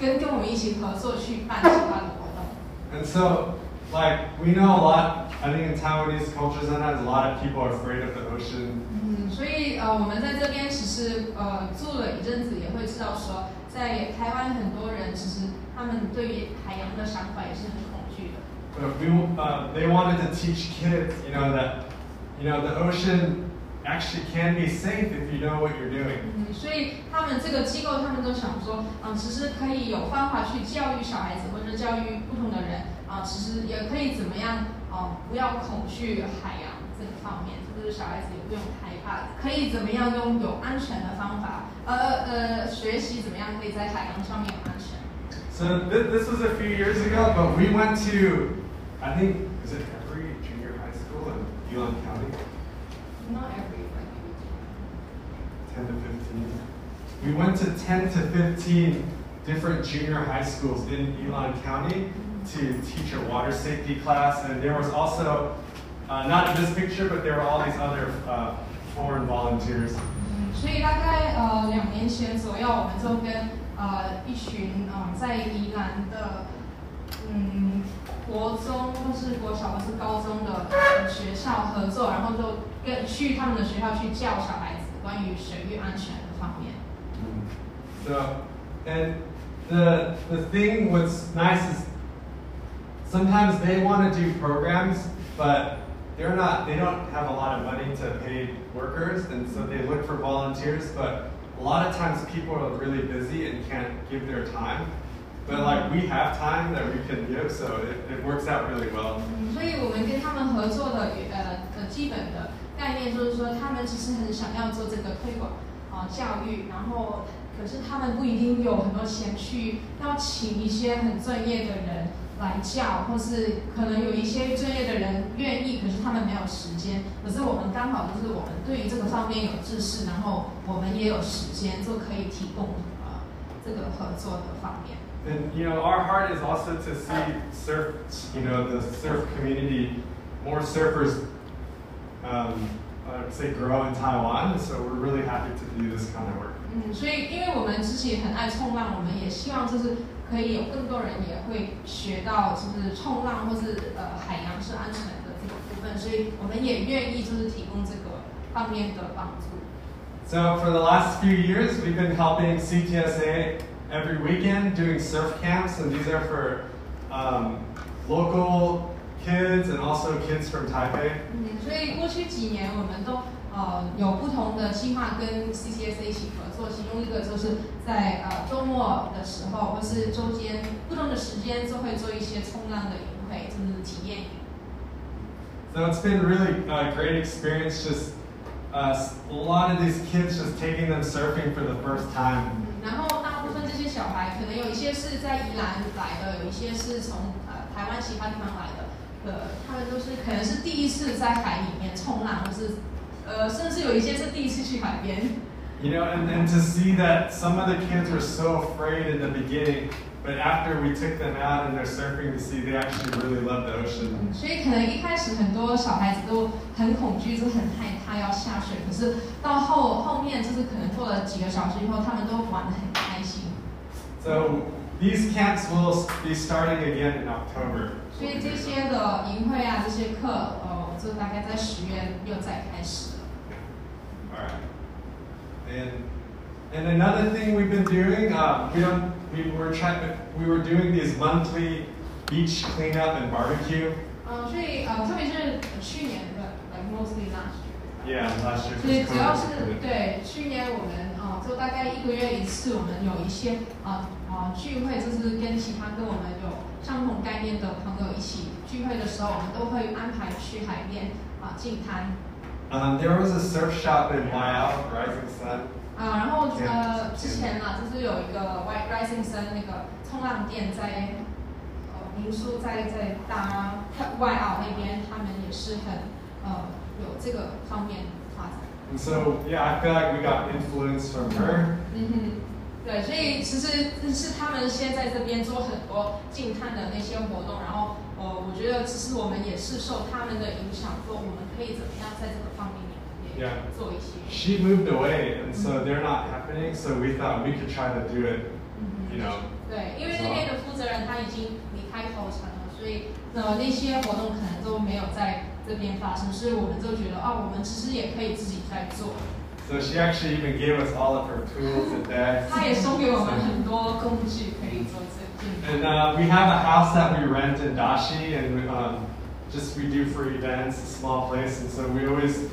跟跟我们一起合作去办其他的活动。And so, like, we know a lot, I think in Taiwanese culture sometimes a lot of people are afraid of the ocean. 嗯，所以呃，我们在这边其实呃住了一阵子，也会知道说，在台湾很多人其实他们对于海洋的想法也是很恐。But we, uh, they wanted to teach kids, you know, that, you know, the ocean actually can be safe if you know what you're doing. 嗯，所以他们这个机构，他们都想说，嗯，其实可以有方法去教育小孩子，或者教育不同的人，啊，其实也可以怎么样，啊，不要恐惧海洋这个方面，就是小孩子也不用害怕，可以怎么样用有安全的方法，呃呃，学习怎么样可以在海洋上面有安全。 So th- this was a few years ago, but we went to, I think, is it every junior high school in Elon County? Not every like maybe 10 to 15. We went to 10 to 15 different junior high schools in Elon County to teach a water safety class, and there was also, uh, not in this picture, but there were all these other uh, foreign volunteers. 嗯，所以大概呃两年前左右，我们就跟呃一群嗯、在宜兰的嗯 国中或是国小或是高中的呃学校合作，然后就跟去他们的学校去教小孩子关于水域安全的方面。 So, and the the thing what's nice is sometimes they want to do programs, but they're not they don't have a lot of money to pay workers, and so they look for volunteers. But a lot of times people are really busy and can't give their time. But like we have time that we can give, so it, it works out really well. 嗯，所以我们跟他们合作的呃的基本的概念就是说，他们其实很想要做这个推广啊、教育，然后可是他们不一定有很多钱去要请一些很专业的人来教，或是可能有一些专业的人愿意，可是他们没有时间。可是我们刚好就是我们对于这个方面有知识，然后我们也有时间，就可以提供呃这个合作的方面。And you know, our heart is also to see surf, you know, the surf community, more surfers, um, I would say, grow in Taiwan. So we're really happy to do this kind of work. 嗯，所以因为我们自己很爱冲浪，我们也希望就是可以有更多人也会学到就是冲浪或是呃海洋是安全的这个部分，所以我们也愿意就是提供这个方面的帮助。 So for the last few years, we've been helping CTSA every weekend doing surf camps, and these are for um, local kids and also kids from Taipei. 嗯，所以过去几年我们都呃有不同的计划跟 CCSA 一起合作，其中一个就是在呃周末的时候或是周间不同的时间就会做一些冲浪的营会，就是体验营。 So it's been really a great experience. Just uh, a lot of these kids just taking them surfing for the first time. 嗯，然后大部分 这些小孩，可能有一些是在宜兰来的，有一些是从呃台湾其他地方来的，呃，他们都是可能是第一次在海里面冲浪，或是呃，甚至有一些是第一次去海边。You know, and, and to see that some of the kids were so afraid in the beginning, but after we took them out and they're surfing to see, they actually really love the ocean. 所以可能一开始很多小孩子都很恐惧，就很害怕要下水。可是到后后面，就是可能过了几个小时以后，他们都玩得很。So these camps will be starting again in October. 所以这些的营会啊，这些课，呃，就大概在十月又再开始了。 All right. And and another thing we've been doing, uh, we don't we were trying we were doing these monthly beach cleanup and barbecue. 嗯，所以呃，特别是去年的，like mostly last year。 Yeah, last year. 所以 'cause 主要 COVID 是 couldn't. 对去年我们啊、呃就大概一个月一次，我们有一些啊 啊、聚会，就是跟其他跟我们有相同概念的朋友一起聚会的时候，我们都会安排去海边啊净滩 Um, there was a surf shop in Waiao, Rising Sun. 啊，然后呃之前啊就是有一个 White Rising Sun 那个冲浪店在呃民宿在在大外澳那边，他们也是很呃有这个方面发展。And so yeah, I feel like we got influence from her. 嗯哼，对，所以其实是他们先在这边做很多静态的那些活动，然后呃，我觉得其实我们也是受他们的影响，说我们可以怎么样在这个方面也 Yeah. 做一些。She moved away, and so they're not happening. So we thought we could try to do it. 嗯 You，know, 对，因为那边的负责人他已经离开头城了，所以呃那些活动可能都没有在这边发生，所以我们就觉得哦，我们其实也可以自己在做。so she actually even gave us all of her tools and bags. 他也送给我们很多工具可以做这件。 And uh, we have a house that we rent in Dashi, and we, um, just we do for events, a small place, and so we always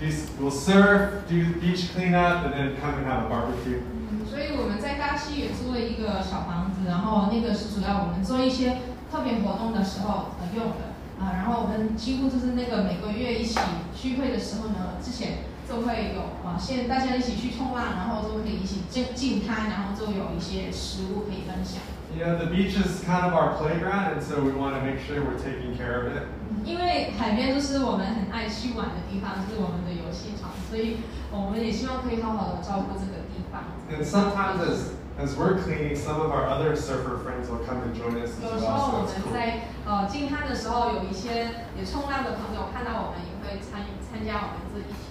do. We'll surf, do beach cleanup, and then come and have a barbecue. 嗯，所以我们在大溪也租了一个小房子，然后那个是主要我们做一些特别活动的时候呃用的啊、然后我们几乎就是那个每个月一起聚会的时候呢，之前 就会有啊，现、大家一起去冲浪，然后都可以一起进进滩，然后就有一些食物可以分享。You know, the beach is kind of our playground, and so we want to make sure we're taking care of it. 因为海边就是我们很爱去玩的地方，就是我们的游戏场，所以我们也希望可以好好的照顾这个地方。And sometimes, as as we're cleaning, some of our other surfer friends will come and join us 有时候.我们在呃进滩的时候，有一些也冲浪的朋友看到我们，也会参与参加我们这一。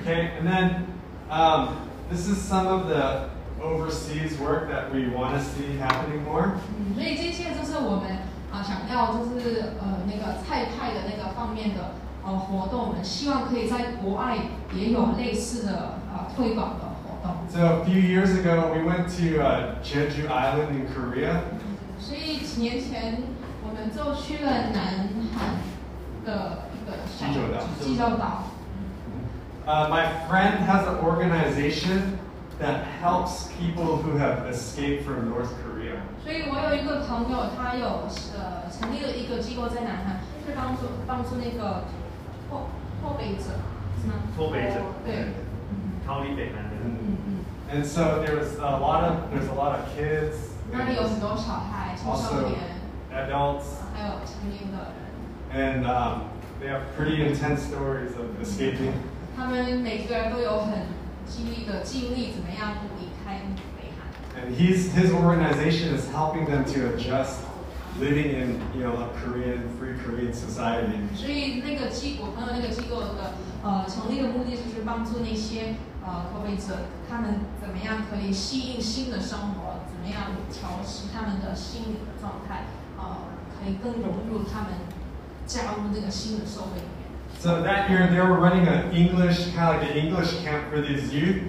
Okay, and then um, this is some of the overseas work that we want to see happening more. 嗯，所以这些就是我们啊、想要就是呃那个菜派的那个方面的呃活动，我们希望可以在国外也有类似的呃推广的活动。 So a few years ago, we went to uh, Jeju Island in Korea, 所以几年前我们 们就去了南韩的一个小济州岛济州岛。 Uh, my friend has an organization that helps people who have escaped from North Korea. 所以我有一个朋友，他有呃成立了一个机构在南韩，是帮助帮助那个脱脱北者，是吗？脱北者对，逃离北韩的人。嗯嗯， And so there's a lot of there's a lot of kids, 那里有很多小孩、青少 also 年， adults, 还有成年的人， and um, they have pretty intense stories of escaping. 他们每个人都有很激励的经历，怎么样不离开北韩。And his his organization is helping them to adjust living in you know a Korean free Korean society. 所以那个机，我朋友那个机构的呃成立的目的就是帮助那些呃脱北者，他们怎么样可以适应新的生活，怎么样调试他们的心理的状态，呃，可以更融入他们加入这个新的社会里面。So that year they were running an English kind of like an English camp for these youth.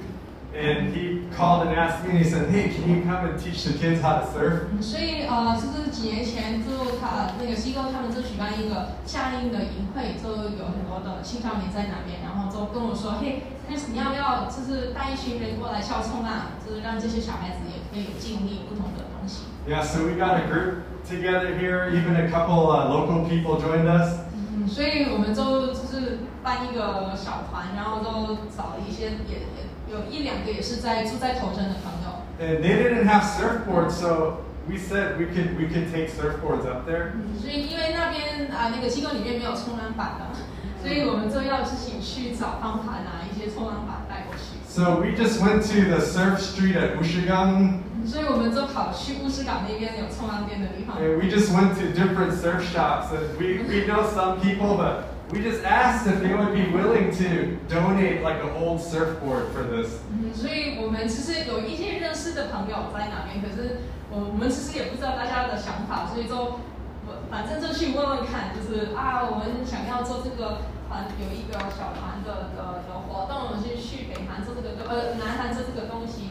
And he called and asked me, and he said, "Hey, can you come and teach the kids how to surf?" 嗯所以呃，就是几年前就他那个机构他们就举办一个夏令的营会，就有很多的青少年在那边，然后就跟我说，嘿，那你要不要就是带一群人过来校冲浪，就是让这些小孩子也可以经历不同的东西。 Yeah, so we got a group together here. Even a couple uh, local people joined us. 嗯，所以我们就就是办一个小团，然后就找一些也也有一两个也是在住在头城的朋友。And they didn't have surfboards, so we said we could we could take surfboards up there. 嗯，所以因为那边啊、那个机构里面没有冲浪板的，所以我们就要自己去找方法拿一些冲浪板带过去。So we just went to the surf street at Ushigang, 所以我们就跑去乌石港那边有冲浪店的地方。and we just went to different surf shops. And we, we know some people, but we just asked if they would be willing to donate like an old surfboard for this. 嗯，所以我们其实有一些认识的朋友在那边，可是我我们其实也不知道大家的想法，所以就我反正就去问问看，就是啊，我们想要做这个团有一个小团的的的活动，是去北韩做这个呃南韩做这个东西，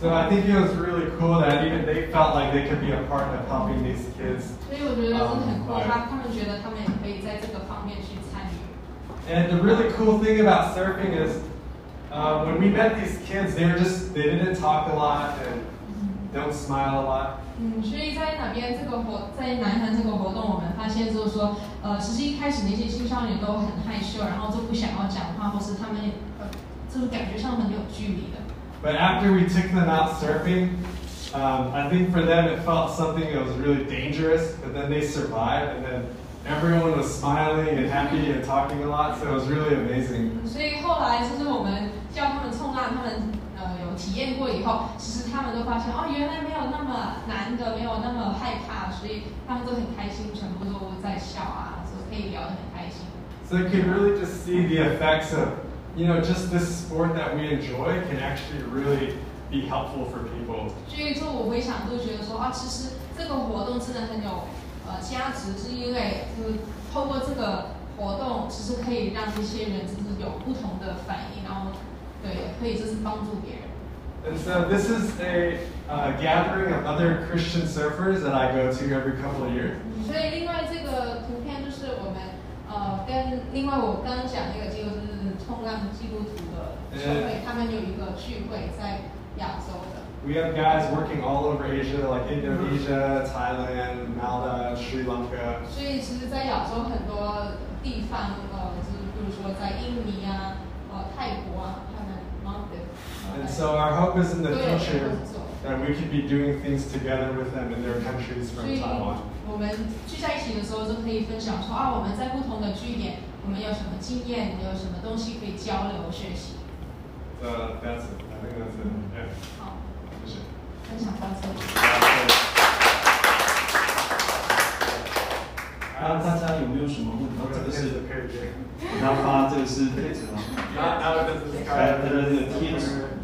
So I think it was really cool that even they felt like they could be a part of helping these kids. 所以我觉得是很酷，嗯他他们觉得他们也可以在这个方面去参与。 And the really cool thing about surfing is uh, when we met these kids, they were just, they didn't talk a lot and don't smile a lot. 嗯，所以在哪边这个活，在南韩这个活动，我们发现就是说，呃，其实一开始那些青少年都很害羞，然后就不想要讲话，或是他们呃，就是感觉上很有距离的。 But after we took them out surfing, um, I think for them it felt something that was really dangerous, but then they survived and then everyone was smiling and happy and talking a lot, so it was really amazing. 嗯所以后来就是我们叫他们冲浪，他们呃有体验过以后，其实他们都发现哦，原来没有那么难的，没有那么害怕，所以他们都很开心，全部都在笑啊，就可以聊得很开心。 So you can really just see the effects of, you know, just this sport that we enjoy can actually really be helpful for people. 所以就我回想就觉得说啊，其实这个活动真的很有呃价值，是因为就是透过这个活动，其实可以让这些人就是有不同的反应，然后对，可以就是帮助别人。 And so this is a uh, gathering of other Christian surfers that I go to every couple of years. 所以另外这个图片就是我们呃跟另外我刚刚讲那个机构就是 冲浪基督徒的社会，他们有一个聚会在亚洲的。 We have guys working all over Asia, like Indonesia, Thailand, Maldives, Sri Lanka. 所以其实，在亚洲很多地方，呃，就是比如说在印尼啊、呃泰国啊，他们 Maldives， And so our hope is in the 都有 future 合作。 that we could be doing things together with them in their countries 所 from 以 Taiwan. 我们聚在一起的时候，就可以分享说啊，我们在不同的据点， 我们有什么经验，有什么东西可以交流学习。So that's it. I think that's it. Yeah. 好，That's it. 分享到这里。那大家有没有有什么问题？这个是给他发，这个是贴纸啊还有它的这个贴纸，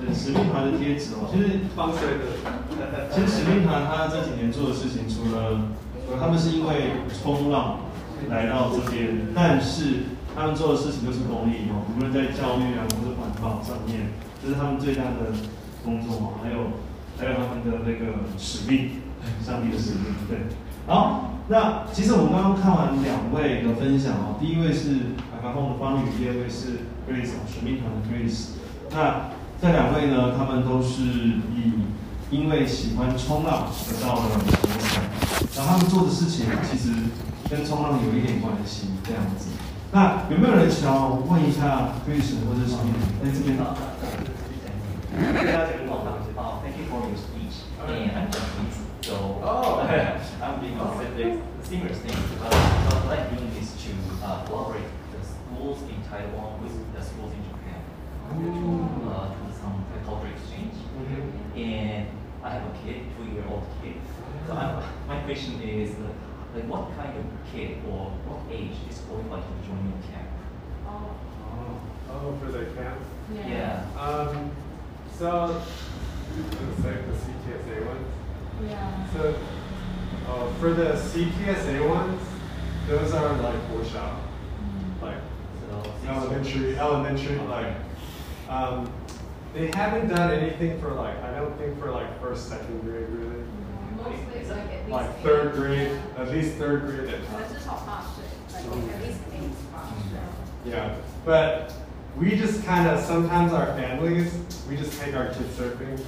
对，使命团的贴纸哦。其实放水的。其实使命团他这几年做的事情，除了除了他们是因为冲浪来到这边，但是他们做的事情就是公益哦，无论在教育啊或者环保上面，这是他们最大的工作哦。还有还有他们的那个使命，上帝的使命。对，好，那其实我们刚刚看完两位的分享哦，第一位是白发凤的方宇，第二位是 Grace 哦，使命团的 Grace。那这两位呢，他们都是以因为喜欢冲浪得到了，然后他们做的事情其实跟冲浪有一点关系，这样子。那有没有人想要问一下 Grace 或者是什么？在这边呢？Oh, thank you for your speech. And I'm Japanese, so Oh. I'm being considered similar things. But uh, what I'm doing is to uh, collaborate the schools in Taiwan with the schools in Japan to uh, do some cultural exchange. And I have a kid, two-year-old kid. So I'm, my question is, like, what kind of kid or what age is qualified to join your camp? Oh, Oh, for the camp. Yeah. yeah. Um, so, let's say the CTSA ones. yeah. So, uh, for the CTSA ones, those are like workshop, like So six- elementary, elementary, like, um, they haven't done anything for like, I don't think for like first, second grade really. Mostly like at least. Like third grade, at least third grade. At Yeah, but we just kind of, sometimes our families, we just take our kids surfing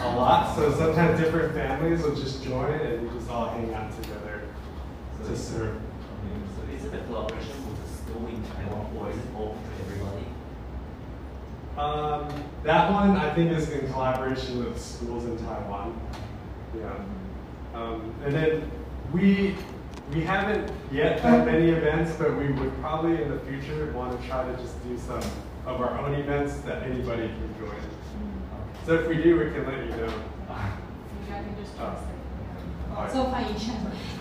a lot. So sometimes different families will just join and we just all hang out together to surf. So is it a collaboration with the school in Taiwan or is it all Um, that one I think is in collaboration with schools in Taiwan. Yeah, um, and then we we haven't yet done many events, but we would probably in the future want to try to just do some of our own events that anybody can join. So if we do, we can let you know. You guys can just translate. 好做翻译一下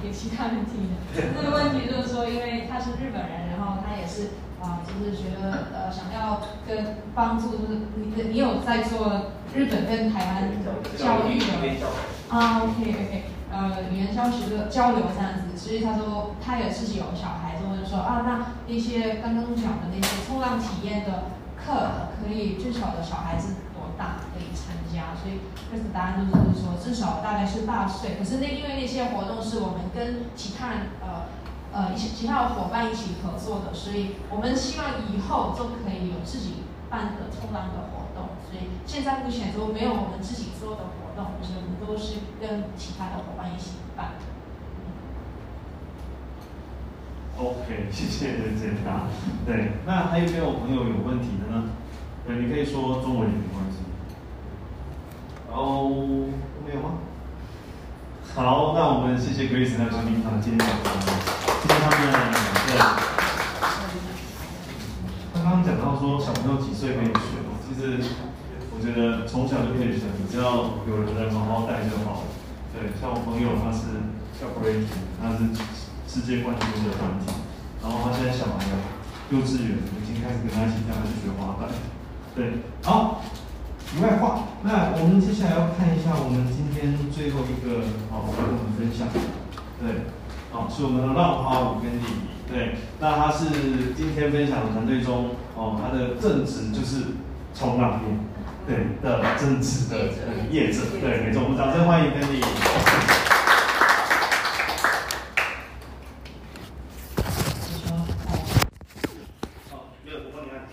给其他人听的。这个问题就是说，因为他是日本人，然后他也是 啊、就是觉得呃想要跟帮助，就是你你有在做日本跟台湾教育的啊，OK OK，呃，语言教学的交流这样子，所以他说他也自己有小孩，所以就说啊，那那些刚刚讲的那些冲浪体验的课，可以最小的小孩子多大可以参加？所以这次答案就是说至少大概是八岁。可是那因为那些活动是我们跟其他人呃呃一些其他的伙伴一起合作的，所以我们希望以后都可以有自己办的冲浪的活动。所以现在目前都没有我们自己做的活动，就是我们都是跟其他的伙伴一起办。OK，谢谢你的解答。对，那还有没有朋友有问题的呢？对，你可以说中文也没关系。哦，没有吗？好，那我们谢谢 Grace 还有陈明堂今天的，谢谢他们。对，他刚刚讲到说小朋友几岁可以学，其实我觉得从小就可以学，只要有人来好好带就好了。对，像我朋友他是叫 Brady，他是世界冠军的团体，然后他现在小孩幼稚园已经开始跟他一起带他去学滑板。对，好，题外话，那我们接下来要看一下我们今天最后一个好来跟我们分享，对，好是我们的浪花舞跟礼仪，对，那他是今天分享的团队中，哦，他的正职就是冲浪业，对的正职的呃业者，对，没错，我们掌声欢迎跟你。好，没有，我帮你按，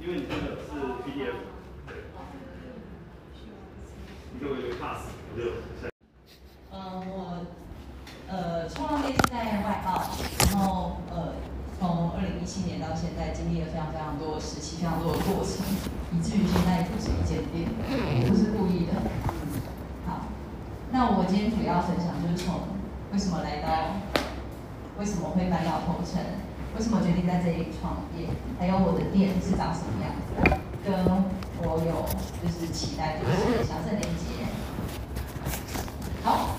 因为你这个是 PDF，对，你给我。呃，我呃冲浪店是在外澳，然后呃从二零一七年到现在，经历了非常非常多的时期，非常多的过程，以至于现在不是一间店，我不是故意的。好，那我今天主要分享就是从为什么来到，为什么会搬到头城，为什么决定在这里创业，还有我的店是长什么样子，跟我有就是期待就是小镇连接。好，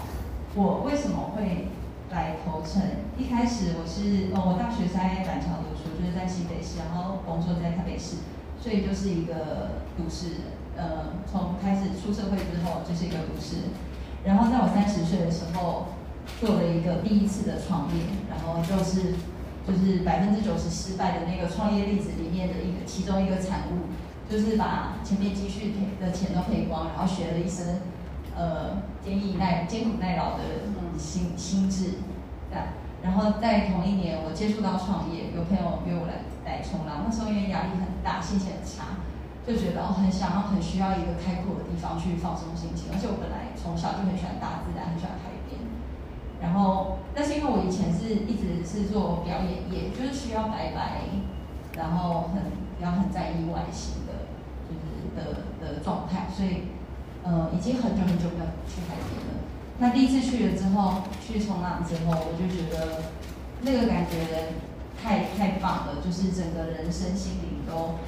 我为什么会来投城，一开始我是哦，我大学在板桥读书，就是在新北市，然后工作在台北市，所以就是一个都市人。呃，从开始出社会之后就是一个都市人。然后在我三十岁的时候，做了一个第一次的创业，然后就是就是百分之九十失败的那个创业例子里面的一个其中一个产物，就是把前面积蓄的钱都赔光，然后学了一身呃坚毅耐艰苦耐劳的心心智，这样。然后在同一年，我接触到创业，有朋友约我来来冲浪，那时候因为压力很大，心情很差，就觉得哦很想要很需要一个开阔的地方去放松心情，而且我本来从小就很喜欢大自然，很喜欢海边。然后，但是因为我以前是一直是做表演业，就是需要白白，然后很要很在意外形的，就是的的状态，所以呃已经很久很久没有去海边了。那第一次去了之后，去冲浪之后，我就觉得那个感觉太太棒了，就是整个人身心灵都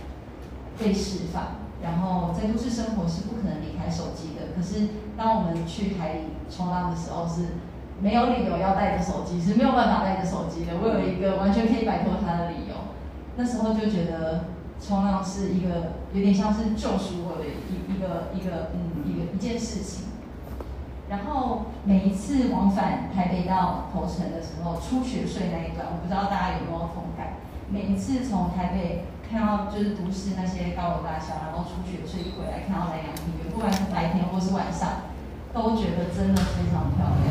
被释放。然后在都市生活是不可能离开手机的，可是当我们去海里冲浪的时候，是没有理由要带着手机，是没有办法带着手机的。我有一个完全可以摆脱它的理由。那时候就觉得冲浪是一个有点像是救赎我的一一个一个嗯一件事情。然后每一次往返台北到头城的时候，出学税那一段，我不知道大家有没有同感。每一次从台北看到就是都市那些高楼大厦，然后出学税一回来看到南洋平原，不管是白天或是晚上，都觉得真的非常漂亮。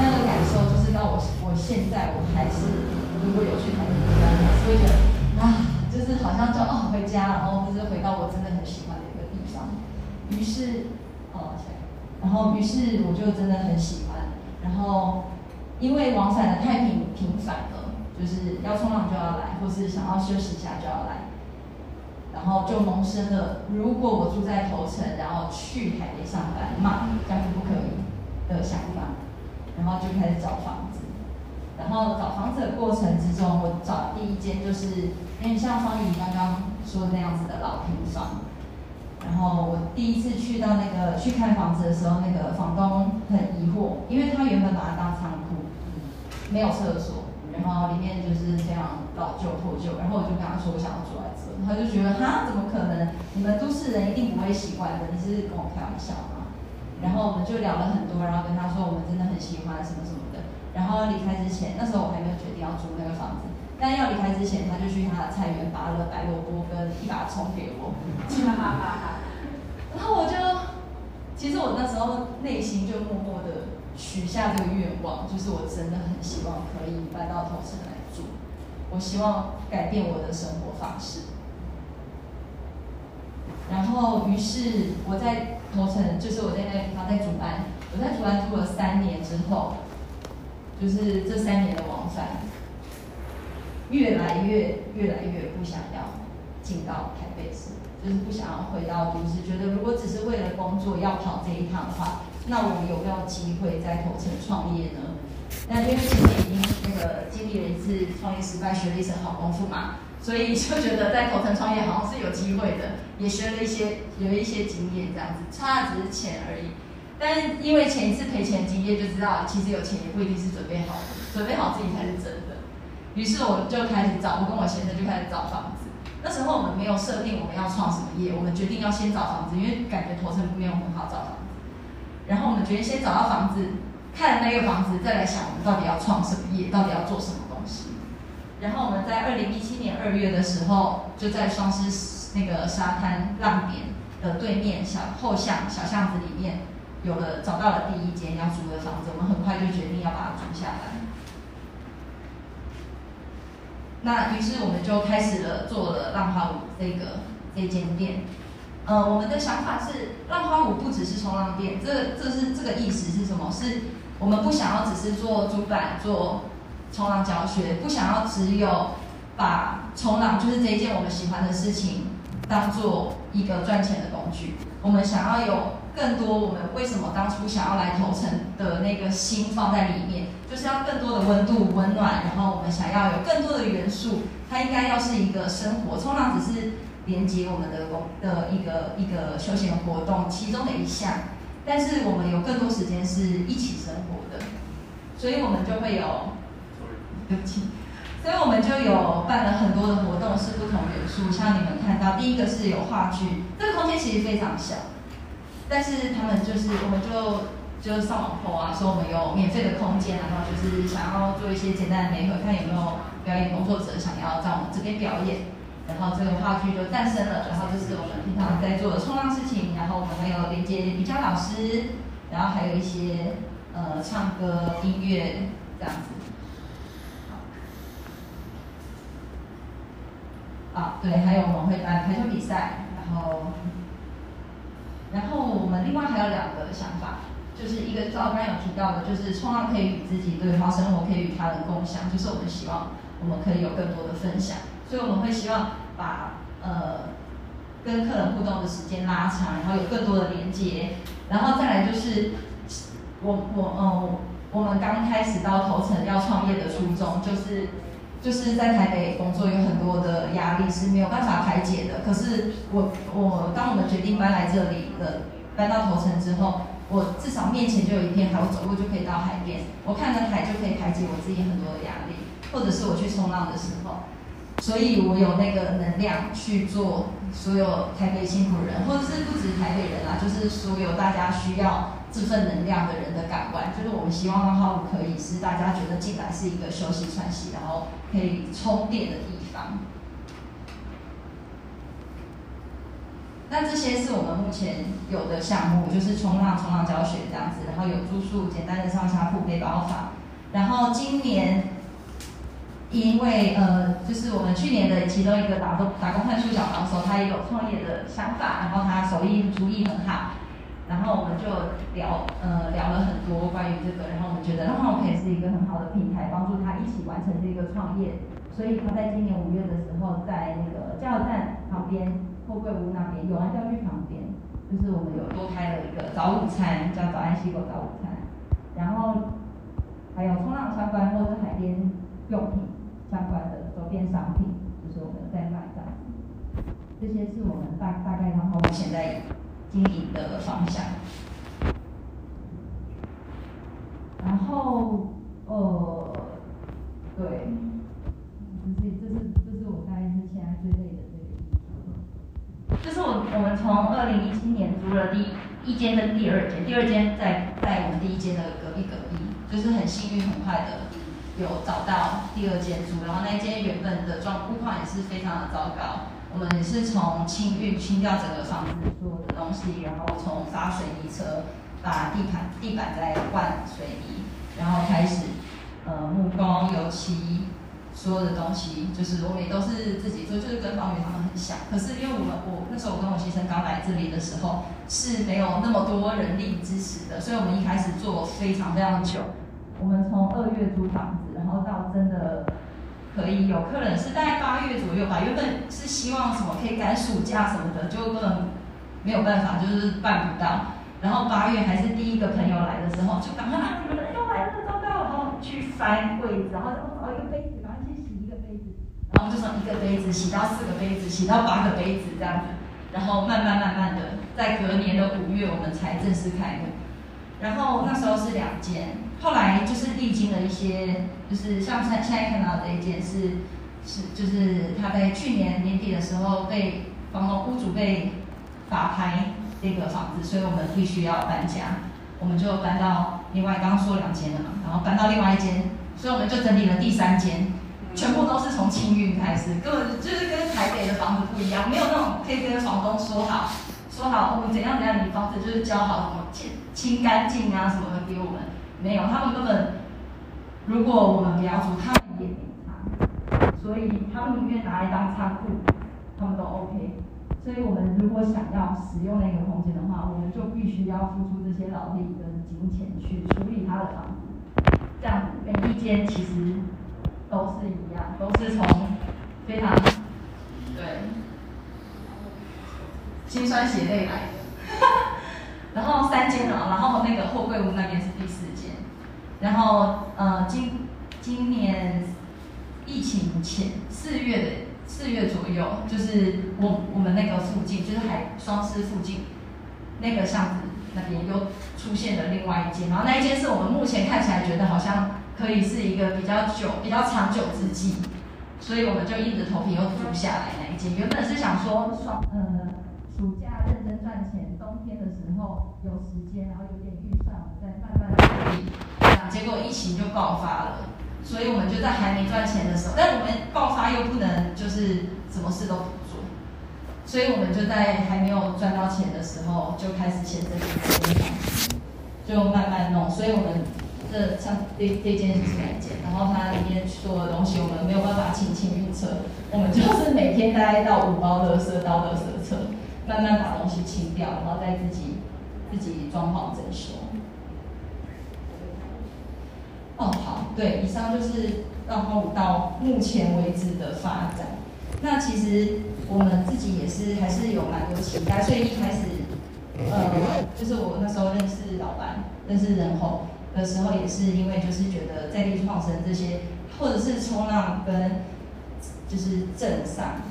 那个感受就是到我我现在我还是如果有去台北，还是会觉得啊，就是好像就哦回家，然后就是回到我真的很喜欢的一个地方。于是哦。然后，于是我就真的很喜欢。然后，因为往返的太频频繁了，就是要冲浪就要来，或是想要休息一下就要来。然后就萌生了，如果我住在头城，然后去台北上班嘛，这样子不可以的想法。然后就开始找房子。然后找房子的过程之中，我找第一间就是有点像方宇刚刚说的那样子的老平房。然后我第一次去到那个去看房子的时候，那个房东很疑惑，因为他原本把它当仓库，没有厕所，然后里面就是这样老旧破旧。然后我就跟他说我想要住在这，他就觉得哈怎么可能？你们都市人一定不会习惯的，你是跟我开玩笑吗？然后我们就聊了很多，然后跟他说我们真的很喜欢什么什么的。然后离开之前，那时候我还没有决定要租那个房子。但要离开之前，他就去他的菜园拔了白萝卜跟一把葱给我，然后我就，其实我那时候内心就默默的许下这个愿望，就是我真的很希望可以搬到头城来住，我希望改变我的生活方式。然后，于是我在头城，就是我在那个地方在主安，我在主安住了三年之后，就是这三年的往返。越来越越来越不想要进到台北市，就是不想要回到都市。觉得如果只是为了工作要跑这一趟的话，那我们有没有机会在头城创业呢？那因为前面已经那个经历了一次创业失败，学了一身好功夫嘛，所以就觉得在头城创业好像是有机会的，也学了一些有一些经验这样子，差的只是钱而已。但因为前一次赔钱经验就知道，其实有钱也不一定是准备好的，准备好自己才是真的。于是我就开始找，我跟我先生就开始找房子。那时候我们没有设定我们要创什么业，我们决定要先找房子，因为感觉头城没有很好找房子。然后我们决定先找到房子，看了那个房子，再来想我们到底要创什么业，到底要做什么东西。然后我们在二零一七年二月的时候，就在双狮那个沙滩浪点的对面小后巷小巷子里面，有了找到了第一间要租的房子，我们很快就决定要把它租下来。那于是我们就开始了做了浪花舞这个这间店，呃，我们的想法是浪花舞不只是冲浪店，这这是这个意思是什么？是我们不想要只是做主板做冲浪教学，不想要只有把冲浪就是这一件我们喜欢的事情当做一个赚钱的工具，我们想要有。更多我们为什么当初想要来投诚的那个心放在里面，就是要更多的温度、温暖，然后我们想要有更多的元素，它应该要是一个生活。冲浪只是连接我们的工的一个一个休闲活动其中的一项，但是我们有更多时间是一起生活的。所以我们就会有，对不起，所以我们就有办了很多的活动，是不同元素，像你们看到，第一个是有话剧，这个空间其实非常小，但是他们就是我们就就是上网 PO 啊，说我们有免费的空间，然后就是想要做一些简单的媒合，看有没有表演工作者想要在我们这边表演。然后这个话剧就诞生了，然后这是我们平常在做的冲浪事情，然后我们还有连接瑜伽老师，然后还有一些呃唱歌音乐这样子。啊，对，还有我们会办排球比赛，然后，然后我们另外还有两个想法，就是一个照刚刚有提到的，就是冲浪可以与自己对话，生活可以与他人共享，就是我们希望我们可以有更多的分享。所以我们会希望把呃跟客人互动的时间拉长，然后有更多的连接，然后再来就是我我嗯我们刚开始到头层要创业的初衷，就是就是在台北工作有很多的压力是没有办法排解的。可是我我当我们决定搬来这里的搬到头层之后，我至少面前就有一片海，我走路就可以到海边，我看着海就可以排解我自己很多的压力，或者是我去冲浪的时候。所以我有那个能量去做所有台北辛苦人，或者是不止台北人啊，就是所有大家需要这份能量的人的港湾。就是我们希望的话，我可以是大家觉得进来是一个休息喘息，然后可以充电的地方。那这些是我们目前有的项目，就是冲浪、冲浪教学这样子，然后有住宿、简单的上下铺、背包房，然后今年。因为呃，就是我们去年的其中一个打工打工换宿小帮手，他也有创业的想法，然后他手艺厨艺很好，然后我们就聊呃聊了很多关于这个，然后我们觉得那我可以是一个很好的平台，帮助他一起完成这个创业，所以他在今年五月的时候，在那个加油站旁边货柜屋那边永安教具旁边，就是我们有多开了一个早午餐，叫早安西狗早午餐，然后还有冲浪相关或者海边用品。相关的周边商品，就是我们在卖的，这些是我们大大概然后现在经营的方向。然后，呃，对，这是这是这是我大概是现在最就。是我我们从二零一七年租了第一间跟第二间，第二间在在我们第一间的隔壁隔壁，就是很幸运很快的。有找到第二间住，然后那间原本的状况也是非常的糟糕。我们也是从清运清掉整个房子所有的东西，然后从发水泥车把地板地板再灌水泥，然后开始呃木工油漆所有的东西，就是我们也都是自己做，就是跟方宇他们很像。可是因为我们我那时候我跟我先生刚来这里的时候是没有那么多人力支持的，所以我们一开始做非常非常久。我们从二月租房子，然后到真的可以有客人，是大概八月左右吧。原本是希望什么可以赶暑假什么的，就根本没有办法，就是办不到。然后八月还是第一个朋友来的时候，就赶快啊，你们又来了，糟糕！然后去翻柜子，然后找，一个杯子，然后就从一个杯子洗到四个杯子，洗到八个杯子这样子。然后慢慢慢慢的，在隔年的五月，我们才正式开幕。然后那时候是两间。后来就是历经了一些，就是像现现在看到的这一间是是就是他在去年年底的时候被房东屋主被法拍这个房子，所以我们必须要搬家，我们就搬到另外刚刚说两间了嘛，然后搬到另外一间，所以我们就整理了第三间，全部都是从清运开始，根本就是跟台北的房子不一样，没有那种可以跟房东说好说好我们怎样怎样，你房子就是交好什么清清干净啊什么的给我们。没有，他们根本，如果我们不要租，他们也没差，所以他们宁愿拿来当仓库，他们都 OK。所以我们如果想要使用那个空间的话，我们就必须要付出这些劳力跟金钱去处理他的房子。这样每一间其实都是一样，都是从非常对心酸血泪来的。然后三间了，然后那个货柜屋那边是第四间。然后，呃，今今年疫情前四月的四月左右，就是我我们那个附近，就是海双狮附近那个巷子那边又出现了另外一间，然后那一间是我们目前看起来觉得好像可以是一个比较久、比较长久之计，所以我们就硬着头皮又租下来那一间。原本是想说呃暑假认真赚钱，冬天的时候有时间，然后有点预算，我们再慢慢努力。结果疫情就爆发了，所以我们就在还没赚钱的时候，但我们爆发又不能就是什么事都不做，所以我们就在还没有赚到钱的时候就开始签这些合约就慢慢弄。所以我们这像这这件是哪一件，然后它里面所有的东西我们没有办法轻轻预测，我们就是每天大概到五包垃圾到垃圾车，慢慢把东西清掉，然后再自己自己装潢整修。哦，好，对，以上就是绕花舞到目前为止的发展。那其实我们自己也是还是有蛮多期待，所以一开始，呃，就是我那时候认识老板、认识人后的时候，也是因为就是觉得在地创生这些，或者是冲浪跟就是镇上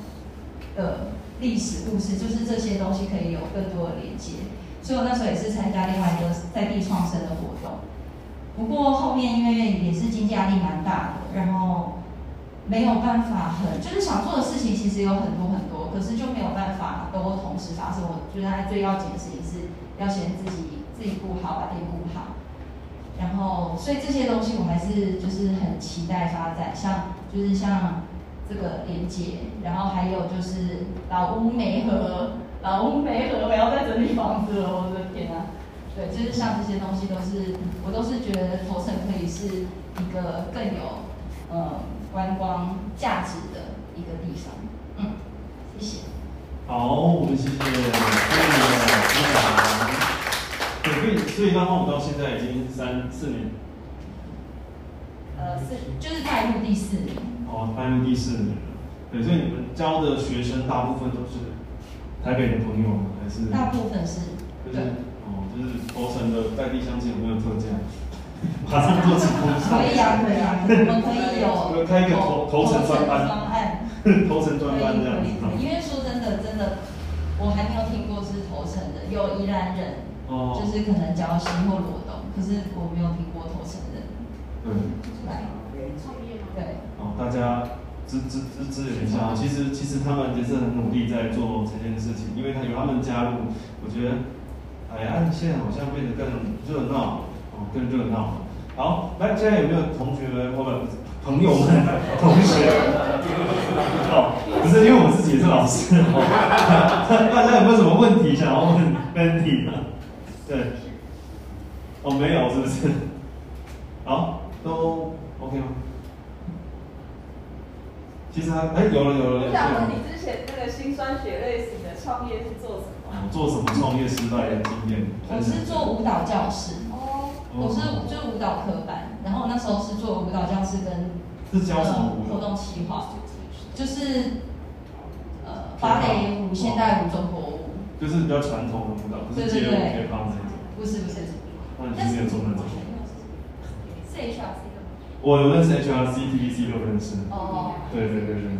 的历史故事，就是这些东西可以有更多的连接。所以我那时候也是参加另外一个在地创生的活动。不过后面因为也是经济压力蛮大的，然后没有办法很就是想做的事情其实有很多很多，可是就没有办法都同时发生。我觉得最要紧的事情是要先自己自己顾好，把店顾。然后所以这些东西我还是就是很期待发展，像就是像这个连接，然后还有就是老屋梅河，老屋梅河，我要在整理房子了，我的天啊！对，就是像这些东西都是，我都是觉得头城可以是一个更有呃观光价值的一个地方。嗯，谢谢。好，我们谢谢所以的分享。对，所以所以刚刚我到现在已经三四年，呃，是就是迈入第四年。哦，迈入第四年了。对，所以你们教的学生大部分都是台北的朋友吗？还是？大部分是。就是哦，就是头城的在地乡亲有没有特价？马上做起工 可以啊，可以啊，我们可以有 开一个头头城专班，方案，头城专班这样子。因为说真的，真的，我还没有听过是头城的，有宜兰人，哦，就是可能礁溪或罗东，可是我没有听过头承人。对，来创业吗？对。哦，大家支支支支援一下。其实其实他们也是很努力在做这件事情，因为他有他们加入，我觉得，哎呀，现在好像变得更热闹，哦，更热闹。好，来，现在有没有同学们或者朋友们、同学？哦，不是，因为我自己也是老师哦。大家有没有什么问题想要问呢？对，哦，没有，是不是？好，都 OK 吗？其实还哎，有了有了。我想问你之前那个心酸血泪史的创业是做什么？做什么创业失败的经验？我是做舞蹈教室。我是就是舞蹈科班，然后那时候是做舞蹈教室跟是教什么舞活动企划，就是呃芭蕾舞、现代舞、中国舞，就是比较传统的舞蹈，不是街舞、K pop 那种。不是不是，那你是没有做那种。是 HRC 的吗？我有认识 HRC、TVC 都认识。哦。对对对对。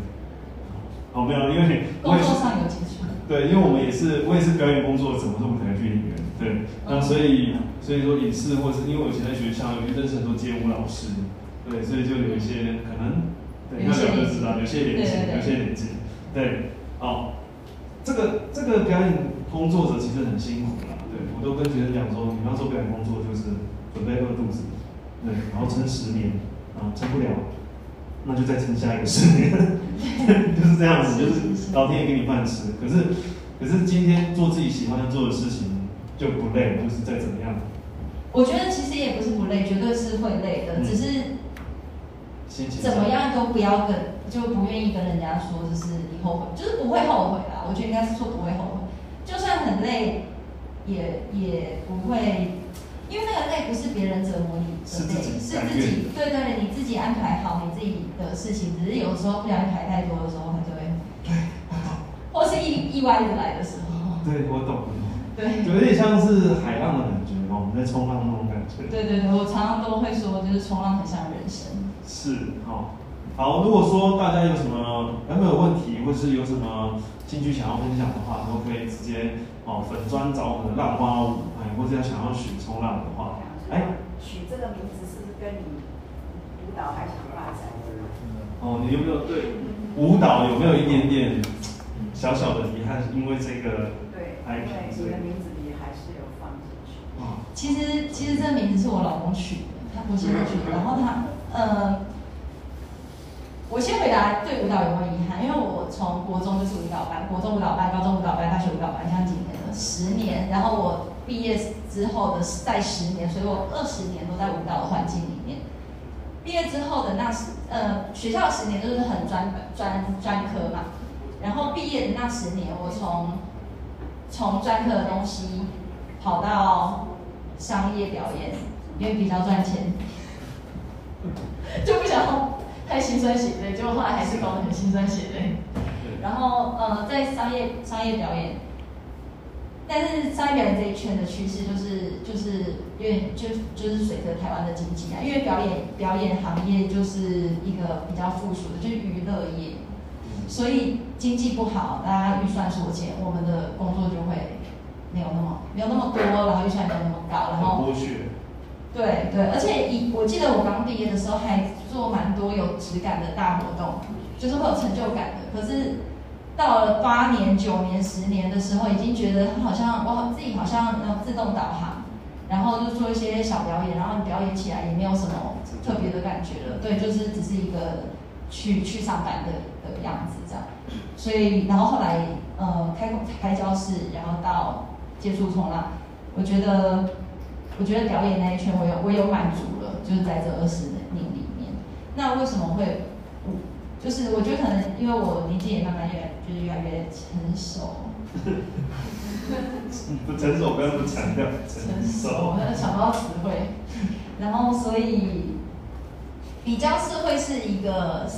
哦，没有，因为工作上有接触。对，因为我们也是，我也是表演工作者，我是舞台剧演员。对，那所以所以说影视或是因为我以前在学校有认识很多街舞老师，对，所以就有一些可能，对，那两个知道有些连接，有些连接，对，好，这个这个表演工作者其实很辛苦都跟学生讲说，你要做表演工作就是准备饿肚子，对，然后撑十年，啊，撑不了，那就再撑下一个十年，就是这样子，就是老天爷给你饭吃，可是可是今天做自己喜欢做的事情。就不累，就是再怎么样。我觉得其实也不是不累，绝对是会累的，只是怎么样都不要跟，就不愿意跟人家说，就是你后悔，就是不会后悔啦。我觉得应该是说不会后悔，就算很累，也也不会，因为那个累不是别人折磨你的累，是自己，对对，你自己安排好你自己的事情，只是有时候不小心排太多的时候，他就会，对，或是意意外的来的时候。对，我懂。对，有点像是海浪的感觉哦，在冲浪那种感觉。对对对，我常常都会说，就是冲浪很像人生。是，好，好，如果说大家有什么有没有问题，或是有什么兴趣想要分享的话，都可以直接哦粉砖找我们的浪花舞，哎，或者要想要取冲浪的话，哎，取这个名字是不是跟你舞蹈还想发展？哦，你有没有对舞蹈有没有一点点小小的遗憾？因为这个对 IP，你的名字里还是有放进去。其实其实这个名字是我老公取的，他不是我取的，然后他呃。我先回答对舞蹈有没有遗憾，因为我从国中就是舞蹈班，国中舞蹈班、高中舞蹈班、大学舞蹈班，像几年了，十年。然后我毕业之后的再十年，所以我二十年都在舞蹈的环境里面。毕业之后的那十呃学校十年就是很专专专科嘛，然后毕业的那十年，我从从专科的东西跑到商业表演，因为比较赚钱，就不想。太心酸血泪，结果后来还是搞得很心酸血泪。然后呃，在商业商业表演，但是商业表演这一圈的趋势就是就是因为就就是随着台湾的经济啊，因为表演表演行业就是一个比较附属的，就是娱乐业，所以经济不好，大家预算缩减，我们的工作就会没有那么没有那么多，然后预算没有那么高，然后剥削。对对，而且以我记得我刚毕业的时候还做蛮多有质感的大活动，就是会有成就感的。可是到了八年、九年、十年的时候，已经觉得好像我自己好像要自动导航，然后就做一些小表演，然后表演起来也没有什么特别的感觉了。对，就是只是一个去去上班的的样子这样。所以，然后后来呃开开教室，然后到接触冲浪，我觉得。我觉得表演那一圈，我有我有满足了，就是在这二十年里面。那为什么会？就是我觉得可能因为我年纪也慢慢越来就是越来越成熟。不成熟，不要不强调成熟。我想不到词汇。然后所以比较是会是一个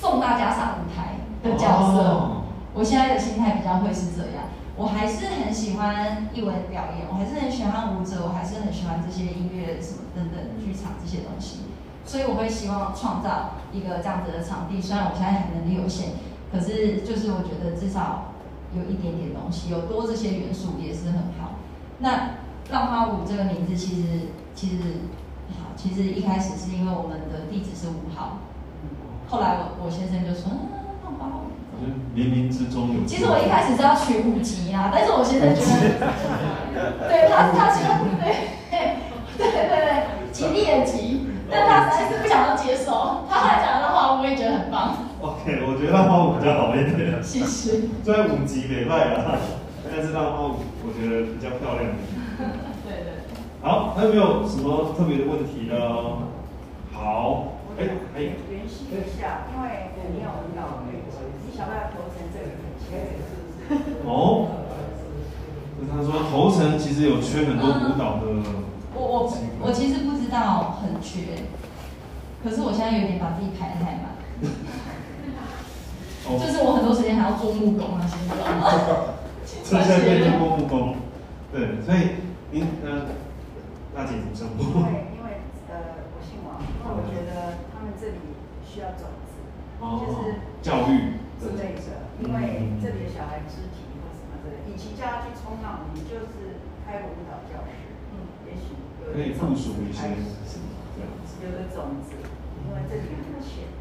送大家上舞台的角色。我现在的心态比较会是这样。我还是很喜欢艺文表演，我还是很喜欢舞者，我还是很喜欢这些音乐什么等等剧场这些东西，所以我会希望创造一个这样子的场地。虽然我现在能力有限，可是就是我觉得至少有一点点东西，有多这些元素也是很好。那浪花舞这个名字其实其实好，其实一开始是因为我们的地址是五号，后来我我先生就说嗯浪花舞。冥冥之中有。其实我一开始是要取五级啊，但是我现在觉得，对他他说对对对对吉利的吉，但他实在是不想要接受。他后来讲的话，我也觉得很棒。OK，我觉得浪花舞比较好一点。谢谢。虽然五级没卖啊，但是浪花舞我觉得比较漂亮。对对。好，还有没有什么特别的问题呢？好，哎哎，联系一下，因为你有领导背景。想不要投成这个哦，他说投成其实有缺很多舞蹈的。我我我其实不知道很缺，可是我现在有点把自己排的太满。就是我很多时间还要做木工啊，现在。现在变成做木工，对，所以您呃，大姐怎么因为因为呃，我姓王，因为我觉得他们这里需要种子，就是教育。之类的，因为这里的小孩肢体或什么之类，与其叫他去冲浪，你就是开舞蹈教室，嗯，也许有可以附属一些什么这样子，有的种子，因为这里很浅，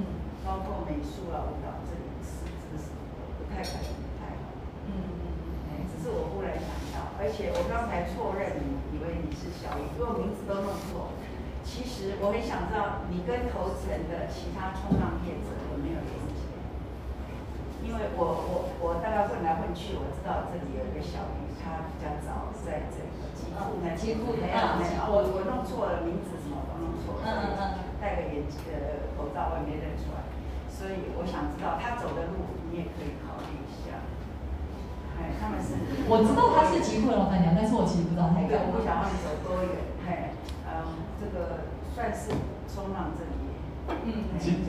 嗯，包括美术啊、舞蹈这里师资什么不太可能太好，嗯嗯，只是我忽然想到，而且我刚才错认你，以为你是小如果名字都弄错，其实我很想知道你跟头层的其他冲浪业者有没有联系。因为我我我大概混来混去，我知道这里有一个小鱼，他比较早在这里。吉库呢？吉库没有没有，我我弄错了名字什么都弄错了。嗯嗯嗯。戴个眼呃口罩，我也没认出来。所以我想知道他走的路，你也可以考虑一下。哎，他们是。我知道他是吉库的老板娘，但是我其实不知道他。对，我不晓得他们走多远。哎，嗯，这个算是冲浪这里。嗯。其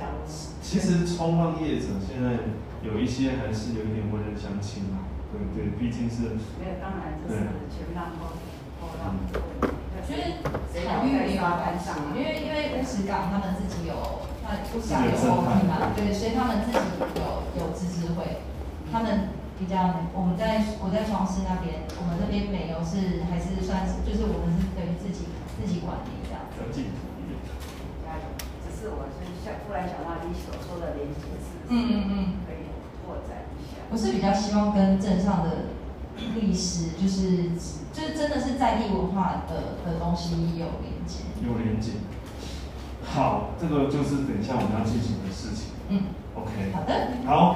其实冲浪业者现在。有一些还是有一点文人相亲嘛，对对，毕竟是没有，当然这是前浪后后浪，就是海域也有关系，因为因为乌石港他们自己有，那乌石港有 OP 嘛，对，所以他们自己有有自治会，他们比较，我们在我在双师那边，我们那边美游是还是算是，就是我们是等于自己自己管理这样。进土一点。加油！只是我是想突然想到你所说的连接是，嗯嗯嗯。我是比较希望跟镇上的历史，就是就是真的是在地文化的的东西有连接。有连接。好，这个就是等一下我们要进行的事情。嗯，OK。好的。好，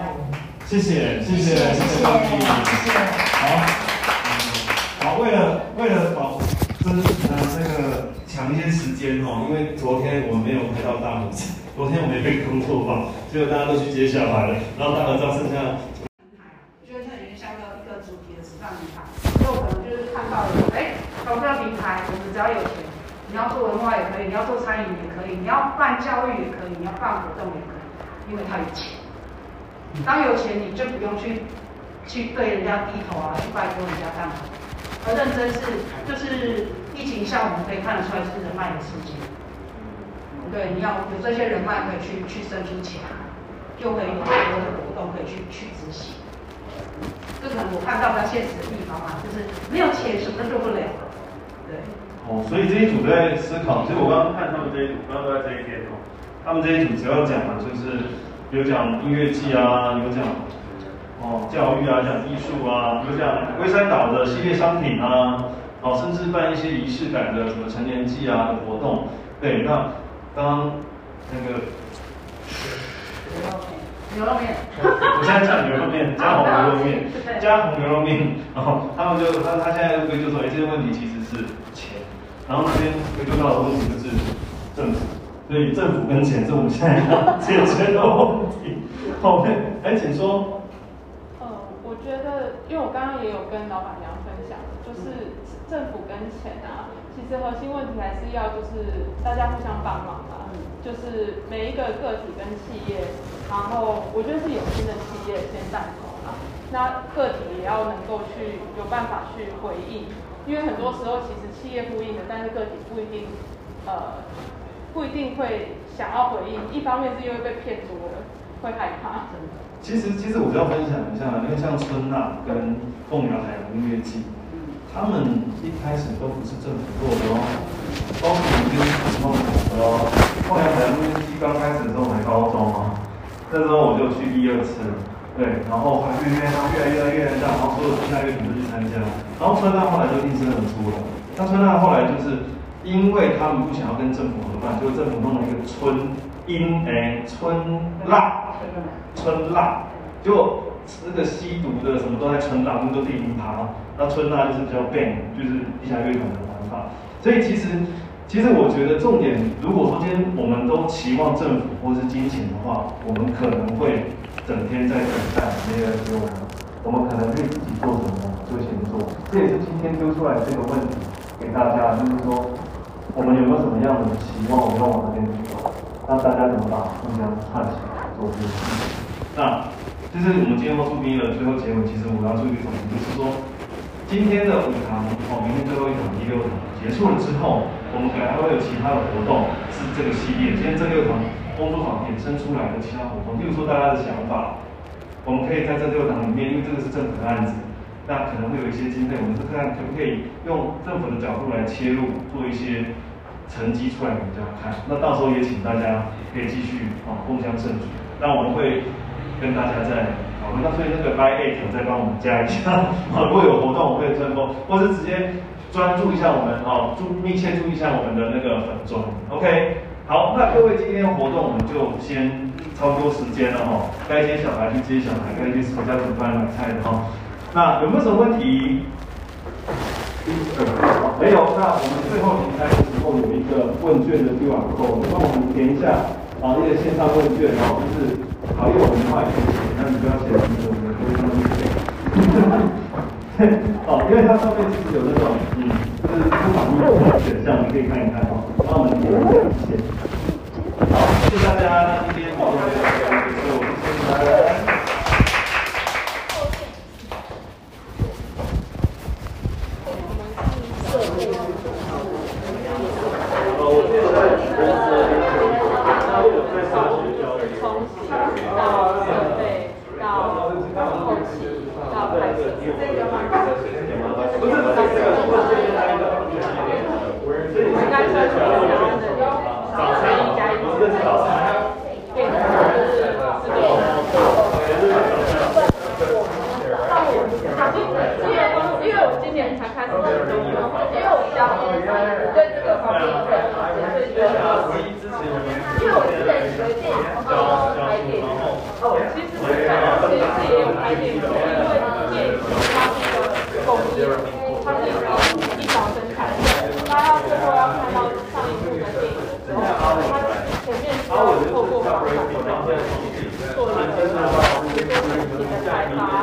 谢谢，谢谢，谢谢谢谢。好，好，为了为了保真呃那个抢一些时间哦，因为昨天我们没有拍到大拇指，昨天我们也被工作坊，结果大家都去接小孩了，然后大合照剩下。我觉得这有点像个一个主题的时尚平台，所以我可能就是看到了，哎，投票平台，我们只要有钱，你要做文化也可以，你要做餐饮也可以，你要办教育也可以，你要办活动也可以，因为他有钱。当有钱，你就不用去去对人家低头啊，去拜托人家干嘛？而认真是，就是疫情下我们可以看得出来是人脉的世界。对，你要有这些人脉可以去去生出钱，就可以有很多的活动可以去去执行。这可能我看到比较现实的地方啊，就是没有钱什么都做不了。对。哦，所以这一组在思考，其实我刚刚看他们这一组，刚刚都在这一边哦，他们这一组主要讲的就是有讲音乐季啊，有讲哦教育啊，讲艺术啊，有讲龟山岛的系列商品啊，哦，甚至办一些仪式感的什么成年祭啊的活动。对，那刚刚那个。牛肉面，我现在讲牛肉面，加红牛肉面，加红牛肉面，然后他们就他他现在归咎说，哎，这些问题其实是钱，然后那边归咎到的问题就是政府，所以政府跟钱是我们现在要解决的问题。后面，哎，请说。呃，我觉得，因为我刚刚也有跟老板娘分享，就是政府跟钱啊，其实核心问题还是要就是大家互相帮忙嘛，就是每一个个体跟企业。然后我觉得是有新的企业先带头嘛，那个体也要能够去有办法去回应，因为很多时候其实企业呼应的，但是个体不一定，呃，不一定会想要回应。一方面是因为被骗多了，会害怕。其实其实我要分享一下，因为像春娜跟凤阳海洋音乐季，他们一开始都不是政府做的哦，包括已经是梦想的哦。凤阳海洋音乐季刚开始的时候才高中啊。那时候我就去第二次，对，然后还越越大，越来越，越来越大，然后所有春大乐团都去参加，然后春大后来就应声而出了。那春大后来就是因为他们不想要跟政府合办，就政府弄了一个春音哎春辣，春辣，就那个吸毒的什么都在春辣，那都第一趴。那春辣就是比较 band，就是地下乐团的玩法，所以其实。其实我觉得重点，如果说今天我们都期望政府或是金钱的话，我们可能会整天在等待没人给我们，我们可能会自己做什么就先做。这也是今天丢出来这个问题给大家，就是说我们有没有什么样的期望，我们要往那边走，那大家怎么把互相串起来做这件事情。那就是我们今天后出第一的最后结尾，其实我要做一个总结，就是说今天的五堂哦，明天最后一堂第六堂结束了之后。我们可能还会有其他的活动，是这个系列。今天这六堂工作坊衍生出来的其他活动，例如说大家的想法，我们可以在这六堂里面，因为这个是政府的案子，那可能会有一些经费，我们是看可不可以用政府的角度来切入，做一些成绩出来给大家看。那到时候也请大家可以继续啊共襄盛举。那我们会跟大家在我们。那所以那个 by eight 再帮我们加一下，如果有活动我会推播，或是直接。专注一下我们哦，注密切注意一下我们的那个粉妆，OK，好，那各位今天活动我们就先超多时间了哈，该接小孩去接小孩，该去回家煮饭买菜的哈，那有没有什么问题？没有，那我们最后离开的时候有一个问卷的 QR code，帮我们填一下啊，一个线上问卷哦，就是好，因为我们的话可以写，那你不要写成，我们不会上去写。哦，因为它上面其实有那种，嗯，就是不同的选项，你可以看一看哦，帮我们点一下。好，谢谢大家，今天报告就到这因为我之前电影通都拍电影其实不其实也有拍电影是因为电影其实它是一个工艺它是有一条生产线大家要最后要看到上一部的电影的时候它前面透过房产证去一个呃做前期的开发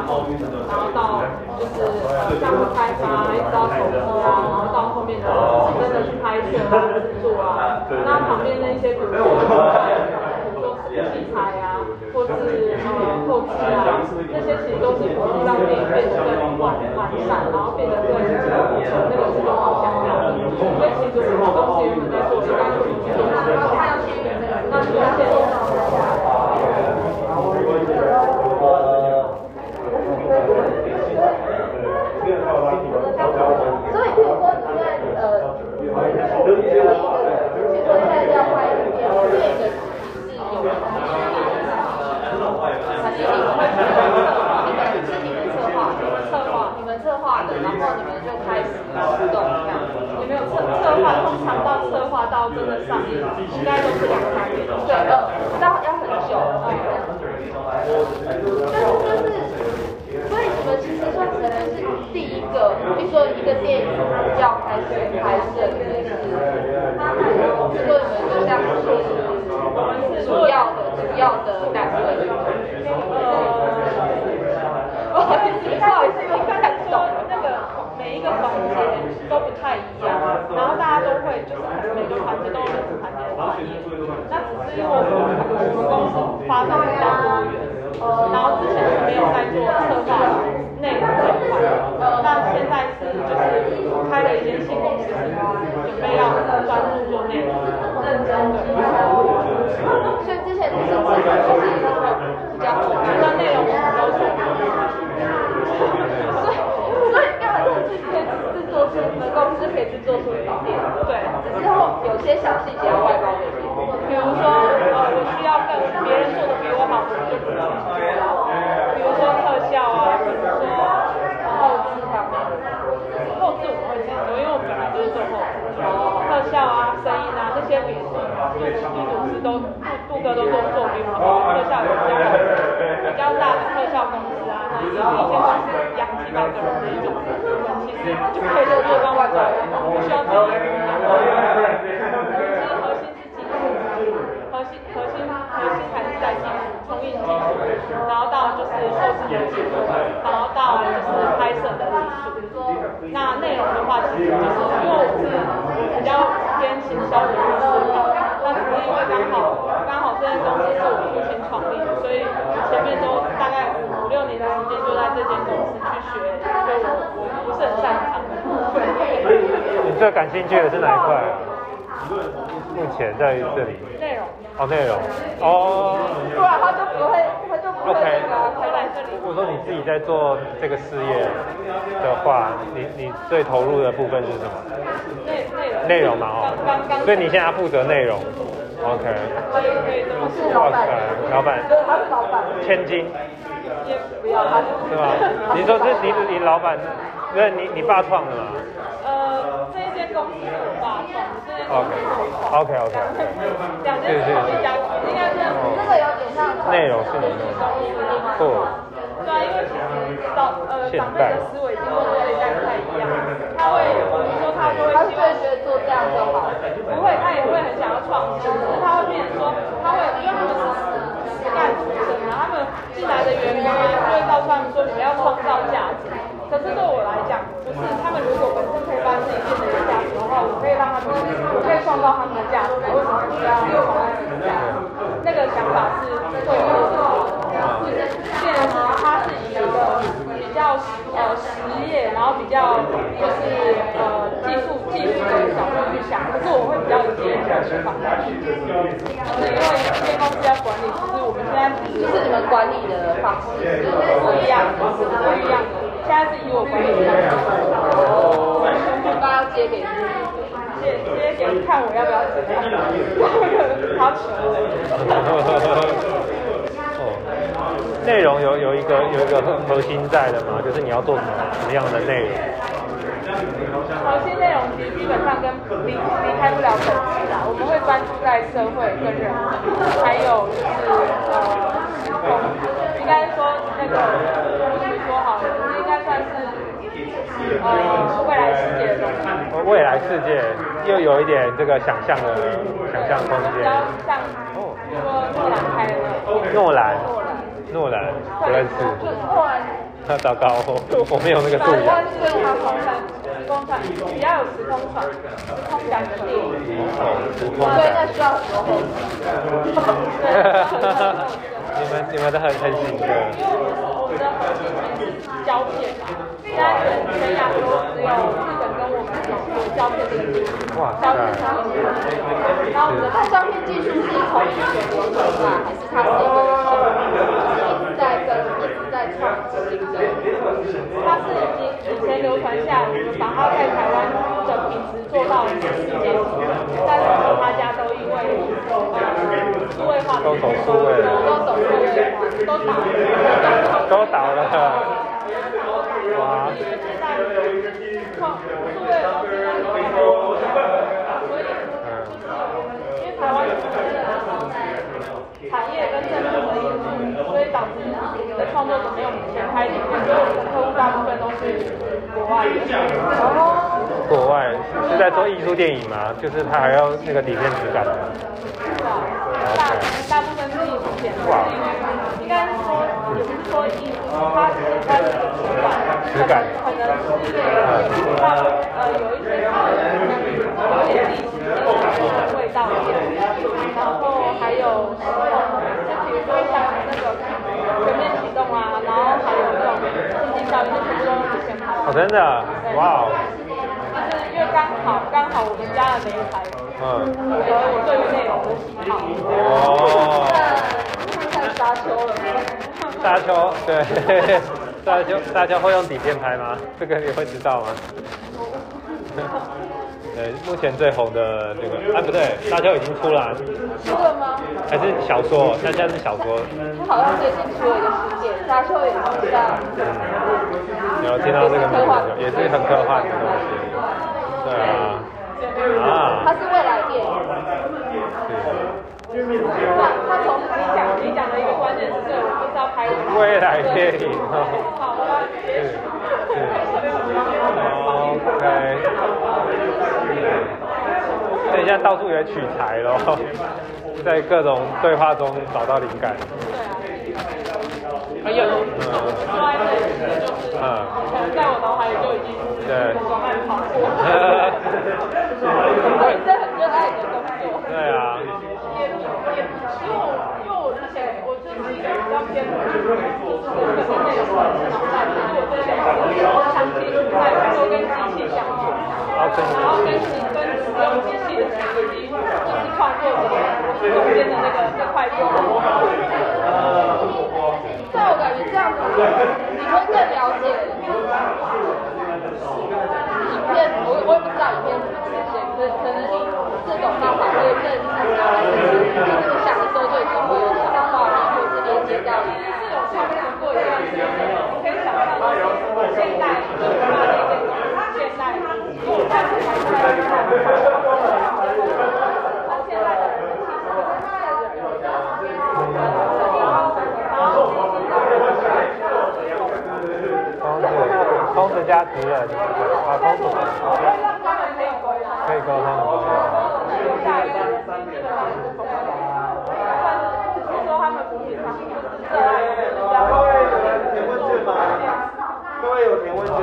然后到就是呃项目开发一直到首播啊然后到后面的真的去拍摄啊制作啊，那旁边那些比如说，比如说器材啊，或是呃后期啊，这些其实都是辅助让电影变得更完完善，然后变得更那个制作好想要的。所以其实我们公司原本在做应该是做那出现。所以，譬如说你现在呃，第一个，其实有我现在要拍一个电影，这个是有人还是你们会是你们策划，你们策划，你们策划的，然后你们就开始互动这样。也没有策策划，通常到策划真的上映，应该都是两三年。对，呃，要要很久，嗯。但是就是。所以你们其实算是就是第一个，比如说一个电影要开始拍摄，就是如果你们就像是主要的主要的感位。不好意思，不好意思，因为刚才说那个每一个环节都不太一样，然后大家都会就是每个环节都有每个环节的专业，那只是因为我们我们公司发展比较多元。然后之前是没有在做策划内容这一块，那现在是就是开了一间新公司，准备要专注做内容，认真的。所以之前就是策划就是比较多，那内容我们都是。所以所以干嘛说是可以制作出你们公司可以制作出影片？有些小细节要外包给别人。比如说，呃，我需要更别人做的比我好，我就不去做。比如说特效啊，比如说后置方面，后置我们会自己做，因为我本来就是做后置。特效啊，声音啊，这些比就是女主持都杜杜哥都做做比我好，特效比较比较大的特效公司啊，那一间公司养几百个人这一种，其实就可以做做外包，不需要自己养。核心是技术核心核心核心还是在技术，冲印技术，然后到就是后置的技术，然后到就是拍摄的技术。那内容的话，其实就是因为我是比较偏行销的公司，那只是因为刚好刚好这间公司是我父亲创立的，所以前面都大概五六年的时间就在这间公司去学，就我我不是很擅长。你最感兴趣的是哪一块？目前在这里。内容。哦，内容。哦。不然他就不会，他就不会那个回来这里。如果说你自己在做这个事业的话，你你最投入的部分是什么？内内容。内容嘛，哦。所以你现在负责内容。OK。可以可以这么说。老板。老板。对，他是老板。千金。不要他。是吧？你说是你你老板，不是你你爸创的吗？呃，这一间公司是我爸创的，这间公司是我创。OK OK。两间是同一家公司，应该是这个有点像。内容是你弄的。错。对啊，因为其实老呃长辈的思维已经跟我这一代不太一样，他会比如说他就会希望觉得做这样就好，不会，他也会很想要创新，只是他会变成说，他会因为他们是实干出身啊，他们进来的员工啊，就会告诉他们说，你们要创造价值。可是对我来讲，不是他们如果本身可以把自己变成有价值的话，我可以让他们，我可以创造他们的价值，为什么不要用他自己价值？那个想法是会有的，变成是他是以一个比较呃实业，然后比较就是呃技术技术的角度去想，可是我会比较就是因为这间公司要管理，其实我们现在就是你们管理的方式不一样的，不一样的。现在是以我管理的方式，我要接给你，接接给看我要不要接，好巧。哦，内容有有一个有一个核核心在的嘛，就是你要做什么什么样的内容。核心内容其实基本上跟离离开不了本质啦，我们会专注在社会跟人，还有就是呃，应该说那个。说好了，应该算是呃未来世界的东西。未来世界又有一点这个想象的想象空间。像哦，说诺兰拍的。诺兰。诺兰。诺兰不认识。就诺兰糟糕，我我没有那个素养。时空船比较有时空船、时空感的电影，所以那需要时候。你们你们都很很行的。我们的核心是胶片嘛，现在全全亚洲只有日本跟我们有有胶片技术，哇胶片它很厉害然后我们的胶片技术是从以前流传嘛，还是它是一个就是一直在跟一直在创新的？它是已经以前流传下来，我们把它在台湾的品质做到了世界级，但是他家都因为呃数位化的都走数位了都走数位化，都倒了。都倒了。哇，创数位的东西它是非常多的，所以因为台湾产业跟政府的因素，所以导致的创作者没有以前拍电影，所以我们的客户大部分都是国外的。哦，国外是在做艺术电影吗？就是他还要那个底片质感的。是啊，大大部分是艺术片，应该是说也不是说艺术，它是它是个质感，质感可能是它呃有一些是有点历史的味道一点，然后还有就比如说像那个全面启动啊，然后还有那种经济效应，那全部都是先拍。哦，真的，哇哦，就是因为刚好刚好我们家的擂台，嗯，符合我对于内容的喜好。哦，看沙丘了。沙丘，对，沙丘沙丘会用底片拍吗？这个你会知道吗？对，目前最红的这个，啊不对，沙丘已经出了，出了吗？还是小说？那现在是小说。他好像最近出了一个世界，沙丘也是像，有听到这个名字，也是很科幻的东西。对啊，啊，它是未来电影。是他他从你讲你讲的一个关键是对，我不知道拍未来电影哦。好，我要接是是，OK。现在到处也取材咯，在各种对话中找到灵感。还有，嗯就是，嗯，可能在我脑海里就已经对光暗跑过。我也是很热爱的工作。对啊。也也，因为我因为我之前我就是一个比较偏，就是本身内容是脑袋，可是我这两个长期在做跟机器相处，然后跟跟使用机器的相机，就是创作者中间的那个这块沟通。在我感觉这样子，你会更了解影片，我我也不知道影片怎么呈现，可可能以这种方法会更就是你想的时候就已经会有想到画面，或者是连接到。其实是有创作过一段时间，你可以想象到现代就是画那个现代，因为我看起来现在从现在的人其实现在的人。公子，公子加职人，啊，公子，可以沟通。下一个基本上是沟通，但是只是说他们平常就是热爱比较。各位有填问卷吗？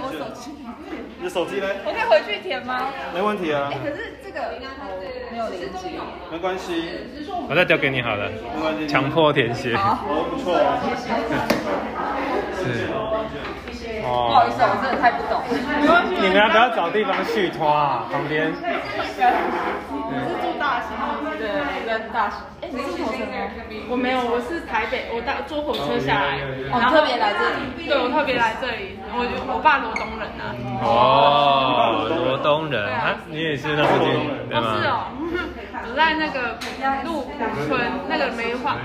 帮我填一下问卷。你的手机呢？我可以回去填吗？没问题啊。哎，可是这个没有连接。没关系。我再丢给你好了。没关系。强迫填写。哦，不错。是。不好意思，我真的太不懂。你们要不要找地方续拖啊？旁边。我是住大溪的，跟大溪。哎，你是火车吗？我没有，我是台北，我搭坐火车下来，然后特别来这里。对，我特别来这里。我我爸罗东人啊。哦，罗东人啊，你也是那附近对吗？是哦，我在那个鹿谷村那个梅花